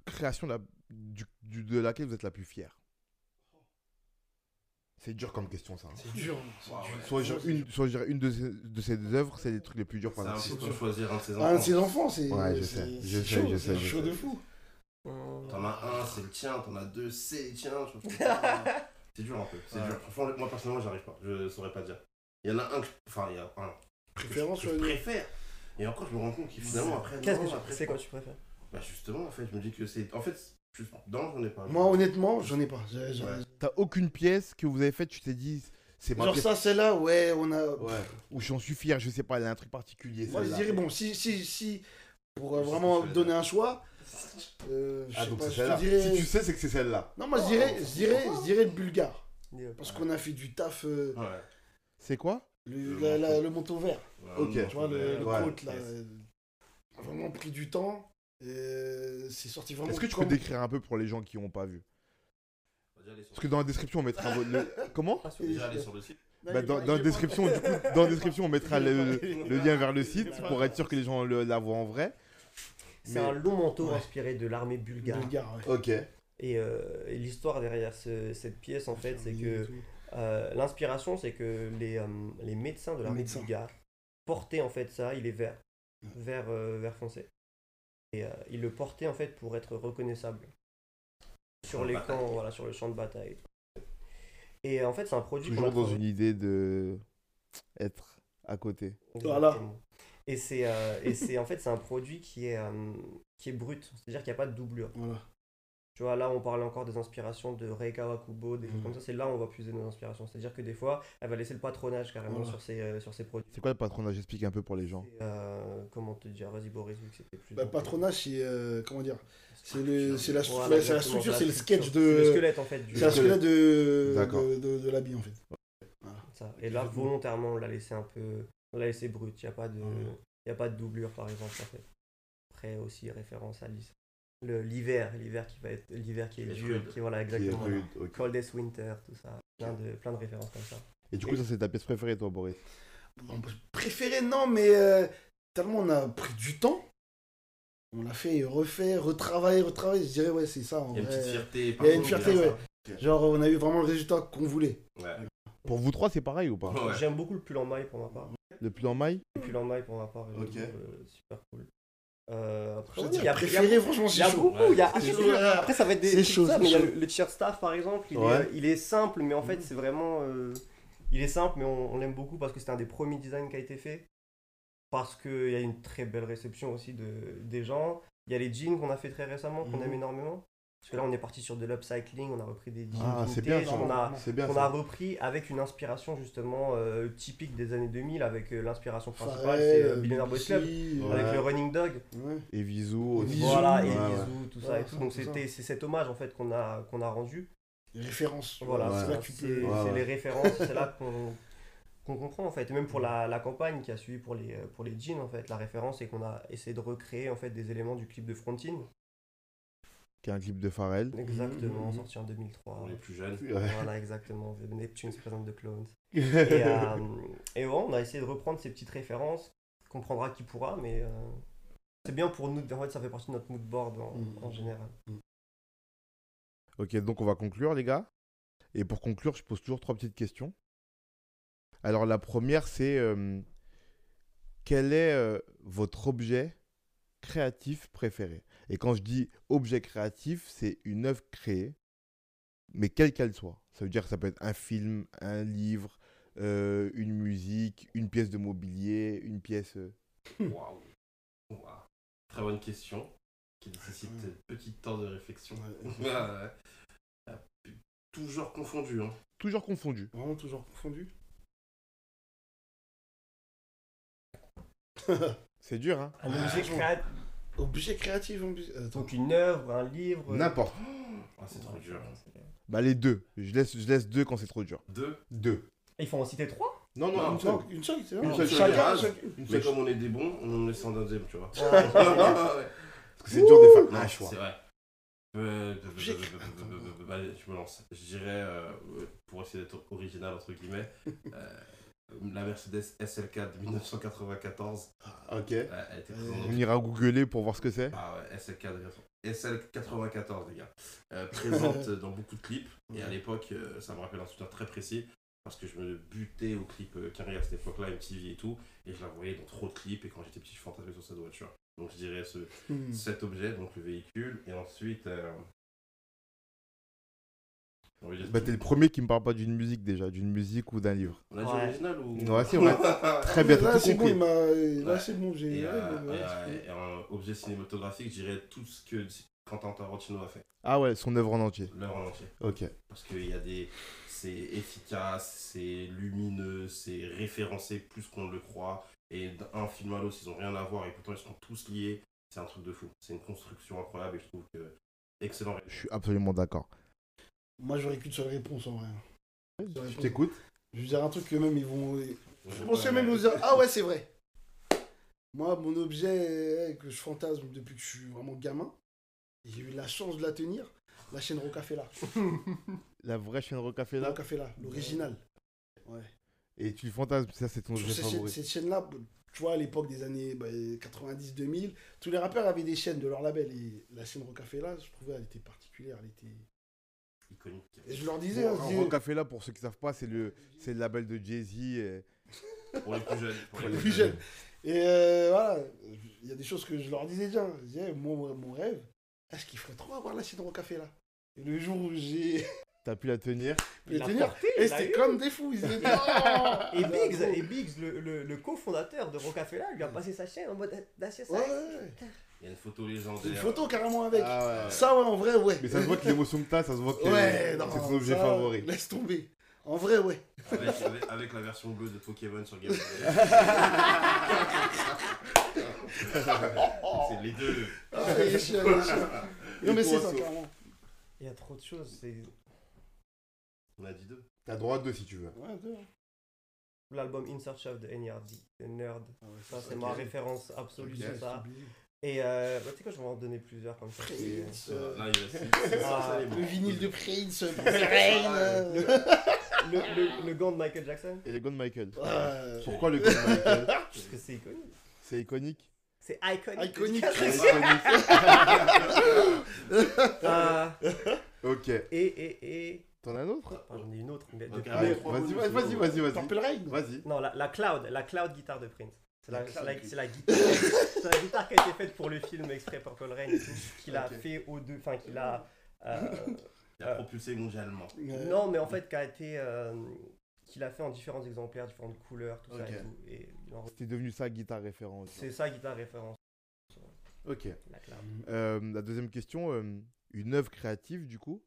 création la, du- du- de laquelle vous êtes la plus fière? C'est dur comme question, ça. hein. C'est dur. Ouais. Soit, je dirais une, soit une de ces, de ces œuvres, c'est les trucs les plus durs C'est un peu choisir un de ses Ah, un de enfants. ses enfants, c'est. Ouais, je c'est- sais, c'est je sais, chaud, je sais, de fou. T'en as un, c'est le tien, t'en as deux, c'est je trouve que C'est dur un peu, c'est Ouais. dur. Franchement, moi personnellement, j'arrive pas. Je saurais pas dire. Il y en a un que. Enfin, il y a un. Préférence, que je préfère. Et encore, je me rends compte qu'il finalement après. Qu'est-ce que après, tu sais quoi tu préfères Bah justement, en fait, je me dis que c'est. En fait, je... non, j'en ai pas. Moi, honnêtement, j'en ai pas. T'as aucune pièce que vous avez faite, tu t'es dit, c'est Genre pièce. ça, celle-là, ouais, on a. Ouais. Ou j'en suis fier, je sais pas, elle a un truc particulier. Moi, je dirais, bon, si, si, si, pour euh, Je vraiment donner un choix, euh, je Ah, sais donc pas, c'est je celle-là. te dirais. Si tu sais, c'est que c'est celle-là. Non, moi, je dirais, je dirais, je dirais le bulgare. Parce Ouais. qu'on a fait du taf, euh, Ouais. C'est quoi? le, Le la- le manteau vert. Ok. Tu vois, le, le Ouais. côte, là. Yes. euh, a vraiment pris du temps. c'est sorti vraiment. Est-ce que tu peux décrire un peu pour les gens qui n'ont pas vu? Parce que dans la description, on mettra le... Comment? Déjà aller sur le site. Bah, dans, la description, du coup, dans la description, on mettra le, le lien vers le site pour être sûr que les gens le- la voient en vrai. C'est Mais- un long manteau Ouais. inspiré de l'armée bulgare. Bulgare, ouais. Ok. Et, euh, et l'histoire derrière ce- cette pièce, en fait, c'est que euh, l'inspiration, c'est que les, euh, les médecins de l'armée médecins. bulgare portaient en fait ça, il est vert, vert, euh, vert foncé. Et euh, ils le portaient en fait pour être reconnaissable sur le les bataille. camps, voilà, sur le champ de bataille. Et euh, en fait, c'est un produit qu'on Toujours a dans trouvé- une idée de être à côté. Voilà. Exactement. Et c'est euh, et c'est en fait c'est un produit qui est euh, qui est brut, c'est-à-dire qu'il n'y a pas de doublure. Voilà. Tu vois, là, on parle encore des inspirations de Rei Kawakubo, des choses Mhm. comme ça. C'est là où on va puiser nos inspirations. C'est-à-dire que des fois, elle va laisser le patronage carrément Voilà. sur, ses, euh, sur ses produits. C'est quoi le patronage? J'explique un peu pour les gens. Euh, comment te dire? Vas-y, Boris, vu que c'était plus. Bah, patronage, c'est. euh, comment dire? C'est le- c'est la, Voilà, la structure, c'est le sketch C'est le de. squelette, en fait. Du... C'est la squelette de, D'accord. de, de, de l'habit, en fait. Ça. Et là, volontairement, on l'a laissé un peu. L'a laissé brut. Il n'y a, pas de... y a pas de doublure, par exemple, en fait. Après, aussi, référence à l'hiver. L'hiver qui va être. L'hiver qui est dur. rude. Qui, voilà, Qui exactement. rude. Coldest Winter, tout ça. Plein de, plein de références comme ça. Et du coup, ça, c'est ta pièce préférée, toi, Boris? Bon, bah, préféré, non, mais euh, tellement on a pris du temps. On l'a fait refait, retravaillé, retravaillé. Je dirais, ouais, c'est ça. en Il y a une petite fierté. Il y a une partout, fierté. Genre, on a eu vraiment le résultat qu'on voulait. Ouais. Pour vous trois, c'est pareil ou pas? Ouais. J'aime beaucoup le pull en maille pour ma part. Le pull en maille Le pull en maille pour ma part. le euh, super cool. Euh, après, oui, y a- préféré, franchement, Il c'est y a chaud. beaucoup, il y a C'est après, ça va être des chaud, ça, c'est mais il y a le, le cheer staff par exemple, il, Ouais. est, il est simple, mais en fait c'est vraiment, euh, il est simple, mais on, on l'aime beaucoup parce que c'est un des premiers designs qui a été fait, parce qu'il y a une très belle réception aussi de, des gens. Il y a les jeans qu'on a fait très récemment, qu'on Mhm. aime énormément, parce que là on est parti sur de l'upcycling, on a repris des jeans Ah, c'est bien vintage, ça. on a, bien qu'on a repris avec une inspiration justement euh, typique des années 2000, avec euh, l'inspiration principale, c'est euh, Billionaire Boys Club, Ouais. avec le Running Dog. ouais. Et Visou aussi. Visou, Voilà, et ouais, tout ça Ouais, et tout. Donc c'est cet hommage en fait qu'on a qu'on a rendu. Les références. Voilà, Ouais. c'est là que tu c'est- peux. Ouais, c'est ouais. les références, c'est là qu'on qu'on comprend en fait. Et même pour la, la campagne qui a suivi pour les pour les jeans en fait, la référence c'est qu'on a essayé de recréer en fait des éléments du clip de Frontine. Qui est un clip de Pharrell. Exactement, Mhm. sorti en 2003. Pour les plus jeunes. Ouais. Voilà, exactement. The Neptunes présente de Clones. Et, euh, et ouais, on a essayé de reprendre ces petites références. Comprendra qui pourra, mais euh, c'est bien pour nous. En fait, ça fait partie de notre mood board en, Mhm. en général. Ok, donc on va conclure, les gars. Et pour conclure, je pose toujours trois petites questions. Alors, la première, c'est euh, quel est euh, votre objet créatif préféré? Et quand je dis objet créatif, c'est une œuvre créée, mais quelle qu'elle soit. Ça veut dire que ça peut être un film, un livre, euh, une musique, une pièce de mobilier, une pièce. euh, Waouh. Très bonne question qui nécessite un petit temps de réflexion. Ouais, Ouais, ouais. Toujours confondu. Hein. Toujours confondu. Vraiment toujours confondu. C'est dur, hein Un objet franchement. Objet créatif en plus. Attends. Donc une œuvre, un livre. N'importe. Ah, c'est trop dur. Bah, les deux. Je laisse, je laisse deux quand c'est trop dur. Deux. Deux. Et Il faut en citer trois Non, non, Non, une seule. Une seule, c'est Une vrai. seule, Chacun. Une Mais seule. comme on est des bons, on en laisse un deuxième, tu vois. Parce que c'est dur de faire Non, un choix. C'est vrai. Euh, Allez, je me lance. Je dirais, euh, pour essayer d'être original, entre guillemets, euh, la Mercedes SLK de 1994. Ok. euh, elle était présente On ira googler pour voir ce que c'est. Ah ouais, SLK de- SL94, les gars. Euh, présente dans beaucoup de clips. Et à l'époque, euh, ça me rappelle un souvenir très précis. Parce que je me butais au clip euh, Carré à cette époque-là, MTV et tout. Et je la voyais dans trop de clips. Et quand j'étais petit, je fantasmais sur cette voiture. Donc je dirais ce, Hmm. cet objet, donc le véhicule. Et ensuite. Bah, t'es le premier qui me parle pas d'une musique déjà, d'une musique ou d'un livre. On a dit Ouais. original ou. Ouais, c'est vrai. Très bien, t'as Là, tout c'est bon, compris. il m'a. Là, Ouais. c'est bon, j'ai. Et, ouais, euh, ouais, et, euh, et un objet cinématographique, je dirais tout ce que Quentin Tarantino a fait. Ah ouais, son œuvre en entier. L'heure en entier. Ok. Parce qu'il y a des. C'est efficace, c'est lumineux, c'est référencé plus qu'on ne le croit. Et d'un film à l'autre, ils n'ont rien à voir et pourtant ils sont tous liés. C'est un truc de fou. C'est une construction incroyable et je trouve que. Excellent. Je suis absolument d'accord. Moi, j'aurais qu'une seule réponse en vrai. Je t'écoute. Je vais dire un truc que même ils vont. Je Je pensais même nous dire Ah ouais, c'est vrai. Moi, mon objet que je fantasme depuis que je suis vraiment gamin, j'ai eu la chance de la tenir, la chaîne Rocafella. La vraie chaîne Rocafella. Rocafella, l'original. Ouais. Et tu le fantasmes, ça c'est ton objet cette, chaîne- favori. cette chaîne-là, tu vois, à l'époque des années bah, 90-2000, tous les rappeurs avaient des chaînes de leur label. Et la chaîne Rocafella, je trouvais, elle était particulière. Elle était... Iconique. Et je leur disais, Bon, hein, je disais- Rocafella, pour ceux qui savent pas, c'est le, c'est le label de Jay-Z. et- Pour les plus jeunes. Pour les plus jeunes. Et euh, voilà, il y a des choses que je leur disais déjà. Je disais, mon, mon rêve, est-ce qu'il ferait trop avoir la chaîne Rocafella Et le jour où j'ai T'as pu la tenir. la tenir, porté, et c'était comme des fous. Ils non Et Il a Biggs, et Biggs le, le, le cofondateur de Rocafella, lui a passé sa chaîne en mode d'acier Ouais, ouais, ouais. Il y a une photo légendaire. Une photo carrément avec. Ah ouais. Ça, ouais, en vrai, ouais. Mais ça se voit que l'émotion que t'as, ça se voit que Ouais, c'est ton objet ça, favori. Laisse tomber. En vrai, ouais. Avec, avec, avec la version bleue de Pokémon sur Game Boy. c'est les deux. Ah, il est chiant, il est chiant. Non, mais c'est ça, carrément. Il y a trop de choses. C'est On a dit deux. T'as droit à deux si tu veux. Ouais, deux. l'album In Search of the NERD, The Nerd. Ah ouais, Ça, c'est ma référence absolue sur ça. Oublié. Et euh, bah, tu sais quoi, je vais en donner plusieurs comme ça. Prince, euh, Là, il reste c'est- c'est ça, ça, les le vinyle de Prince, Le, Prince. le, le gant de Michael Jackson, Et le gant de Michael. Ouais. Pourquoi le gant de Michael parce que c'est iconique. C'est iconique. C'est iconique. Iconique. Ah, Ok. et, et, et. T'en as un autre? Ah, J'en ai une autre. mais vas-y, vas-y, vas-y, vas-y. Purple Rain Vas-y. Non, la, la Cloud, la Cloud guitare de Prince. C'est la, guitare, c'est la guitare qui a été faite pour le film exprès Purple Rain et tout, qu'il a fait au deux, enfin qu'il a. euh, Il a propulsé mondialement. Euh, non, mais en fait qui a été, euh, qu'il a fait en différents exemplaires, différentes couleurs, tout ça et tout. C'était devenu ça, guitare référence. c'est ça guitare référence, Ok. la. Euh, la deuxième question, euh, une œuvre créative du coup,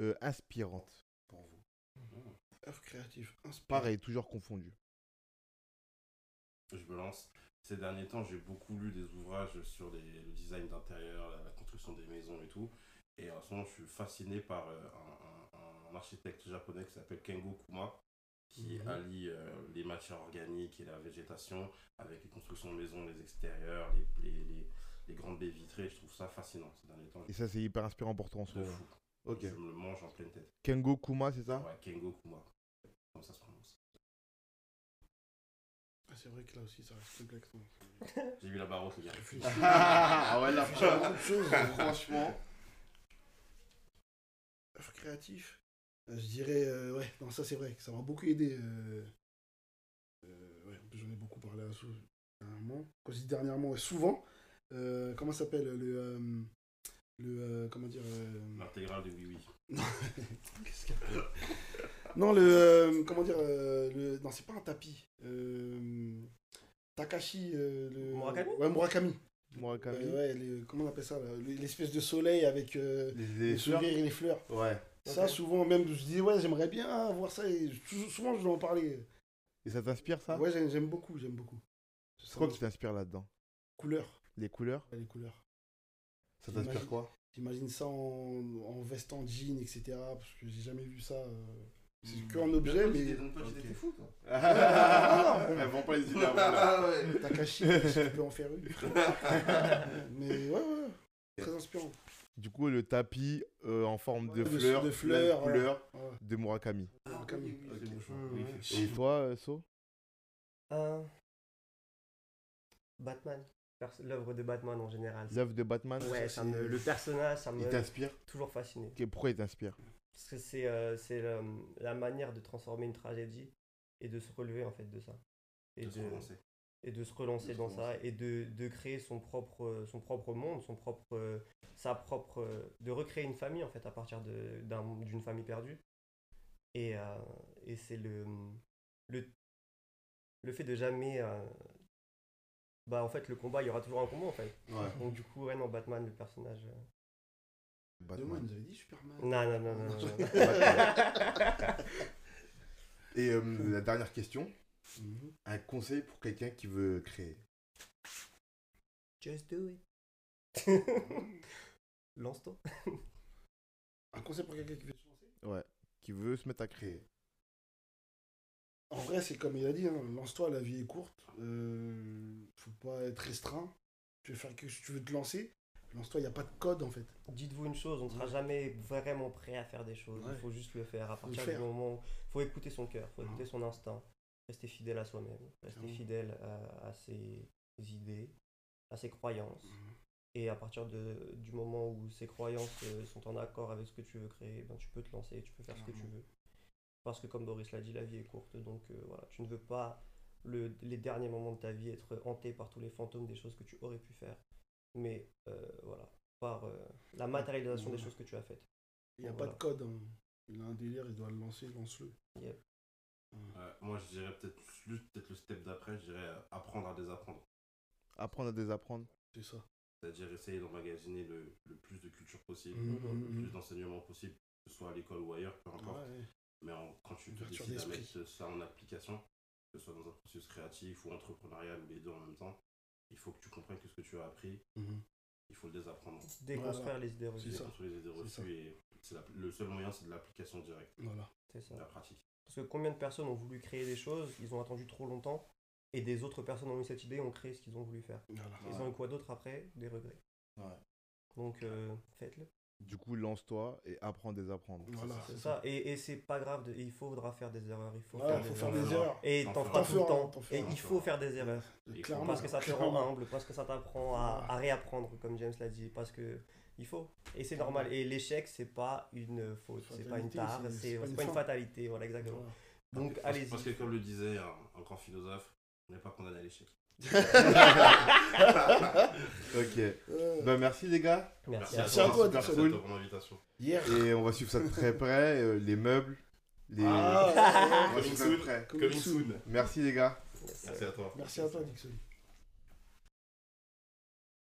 euh, inspirante pour vous? Œuvre créative. inspirant. Pareil, toujours confondu. Je me lance. Ces derniers temps, j'ai beaucoup lu des ouvrages sur les- le design d'intérieur, la, la construction des maisons et tout. Et en ce moment, je suis fasciné par euh, un, un- un architecte japonais qui s'appelle Kengo Kuma, qui Mhm. allie euh, les matières organiques et la végétation avec les constructions de maisons, les extérieurs, les, les, les- les grandes baies vitrées. Je trouve ça fascinant ces derniers temps. Et ça, c'est hyper inspirant pour toi en ce moment. fou. Ok. Je me le mange en pleine tête. Kengo Kuma, c'est ça? Ouais, Kengo Kuma. Comme ça se. Ah, c'est vrai que là aussi, ça reste complexe. hein. J'ai vu la gars. Réfléchis. Ah ouais, là, de choses. franchement. Pur créatif. Euh, je dirais, euh, ouais, non, ça c'est vrai, que ça m'a beaucoup aidé. euh, euh, ouais, j'en ai beaucoup parlé à Sou dernièrement. Quand je dis dernièrement, ouais, souvent. Euh, comment ça s'appelle le. Le euh, comment dire. euh, L'intégrale de Oui Oui. Qu'est-ce qu'il y a Non, le. euh, comment dire euh, le, Non, c'est pas un tapis. Euh, Takashi. euh, le, Murakami? Ouais, Murakami. Murakami. Euh, ouais, comment on appelle ça là L'espèce de soleil avec euh, Les, les, les sourires et les fleurs. Ouais. Ça, souvent, même, je dis, ouais, j'aimerais bien voir ça. Et sou- souvent, je dois en parler. Et ça t'inspire ça? Ouais, j'aime j'aime beaucoup, j'aime beaucoup. C'est quoi qui t'inspire là-dedans? Couleurs. Les couleurs? Ouais, les couleurs. Ça t'inspire J'imagine- quoi? J'imagine ça en, en veste en jean, etc. Parce que j'ai jamais vu ça. euh, C'est Hmm. que un objet, mais. Donc, toi, tu Ok. t'es fou, toi. Ah, Elles vont pas les idées après, là. Takashi, si tu peux en faire une. mais ouais, ouais, très inspirant. Du coup, le tapis euh, en forme de Ouais, de- fleurs, de fleurs, de couleurs Ouais. de Murakami. Murakami. oui, oui, c'est Ok. mon choix. Mmh, Oui, mmh. effectivement. Et toi, euh, So Euh, Batman. L'œuvre de Batman en général. L'œuvre de Batman Ouais, ça, me- le personnage, ça Il m'a t'inspire toujours fasciné. Pourquoi il t'inspire? Parce que c'est euh, c'est le- la manière de transformer une tragédie et de se relever en fait de ça. Et De de, se relancer. et de se relancer De se dans ça et de, de créer son propre, son propre monde, son propre, euh, sa propre, euh, de recréer une famille en fait à partir de- d'un- d'une famille perdue. Et, euh, et c'est le, le, le fait de jamais. euh, bah en fait, le combat, il y aura toujours un combat en fait. Ouais. Donc du coup, ouais, non, Batman, le personnage. euh, Demain, Batman. ils nous avaient dit Superman. Non, non, non, non. non, non. Et euh, la dernière question, Mhm. un conseil pour quelqu'un qui veut créer Just do it. Lance-toi. Un conseil pour quelqu'un qui veut se lancer Ouais, qui veut se mettre à créer. En vrai, c'est comme il a dit, hein, lance-toi, la vie est courte. Euh, faut pas être restreint. Tu veux faire que tu veux te lancer, lance-toi, il n'y a pas de code en fait. Dites-vous une chose, on ne sera jamais vraiment prêt à faire des choses. Ouais. Il faut juste le faire. À partir du moment où il faut écouter son cœur, il faut écouter Mhm. son instinct, rester fidèle à soi-même, rester fidèle à, à ses idées, à ses croyances. Et à partir de, du moment où ces croyances euh, sont en accord avec ce que tu veux créer, ben, tu peux te lancer, tu peux faire ce que tu veux. Parce que comme Boris l'a dit, la vie est courte. Donc euh, voilà, tu ne veux pas le, les derniers moments de ta vie être hanté par tous les fantômes des choses que tu aurais pu faire. Mais euh, voilà, par euh, la matérialisation des choses que tu as faites. Il n'y a Voilà. pas de code. hein. Il a un délire, il doit le lancer, lance-le. Yep. Ouais, moi, je dirais peut-être peut-être le step d'après, je dirais apprendre à désapprendre. Apprendre à désapprendre. C'est ça. C'est-à-dire essayer d'emmagasiner le, le plus de culture possible, Mhm, le mhm, plus d'enseignement possible, que ce soit à l'école ou ailleurs, peu importe. Ouais, Mais en- quand tu te décides à mettre ça en application, que ce soit dans un processus créatif ou entrepreneurial ou les deux en même temps, il faut que tu comprennes que ce que tu as appris, Mhm. il faut le désapprendre. Déconstruire Voilà. les idées reçues. C'est ça. Construire les idées reçues et c'est la- le seul moyen, c'est de l'application directe, Voilà. C'est ça. la pratique. Parce que combien de personnes ont voulu créer des choses, ils ont attendu trop longtemps, et des autres personnes ont eu cette idée, ont créé ce qu'ils ont voulu faire. voilà. Ils ont eu quoi d'autre après? Des regrets. Ouais. Donc euh, faites-le. Du coup, lance-toi et apprends à désapprendre. Voilà, C'est ça. Et, et c'est pas grave, de- il faudra faire des erreurs. Il faut Ouais, faire, faut des, faire erreurs. des erreurs. Et T'en t'en feras. tout le temps. Et il faut faire des erreurs. Clairement. Parce que ça te rend humble, parce que ça t'apprend à, à réapprendre, comme James l'a dit. Parce que il faut. Et c'est normal. Et l'échec, c'est pas une faute, c'est pas une tare, c'est- c'est c'est pas une fatalité. Voilà, exactement. Donc parce, allez-y. parce que comme le disait un grand philosophe, on n'est pas condamné à l'échec. Ok. Bah, merci les gars. Merci, Merci à toi, merci cool. à toi pour l'invitation. Hier. Et on va suivre ça de très près. euh, les meubles. Les... Ah, on va suivre ça de près. Coming soon. Merci les gars. Merci à toi. Merci à toi, Dixon.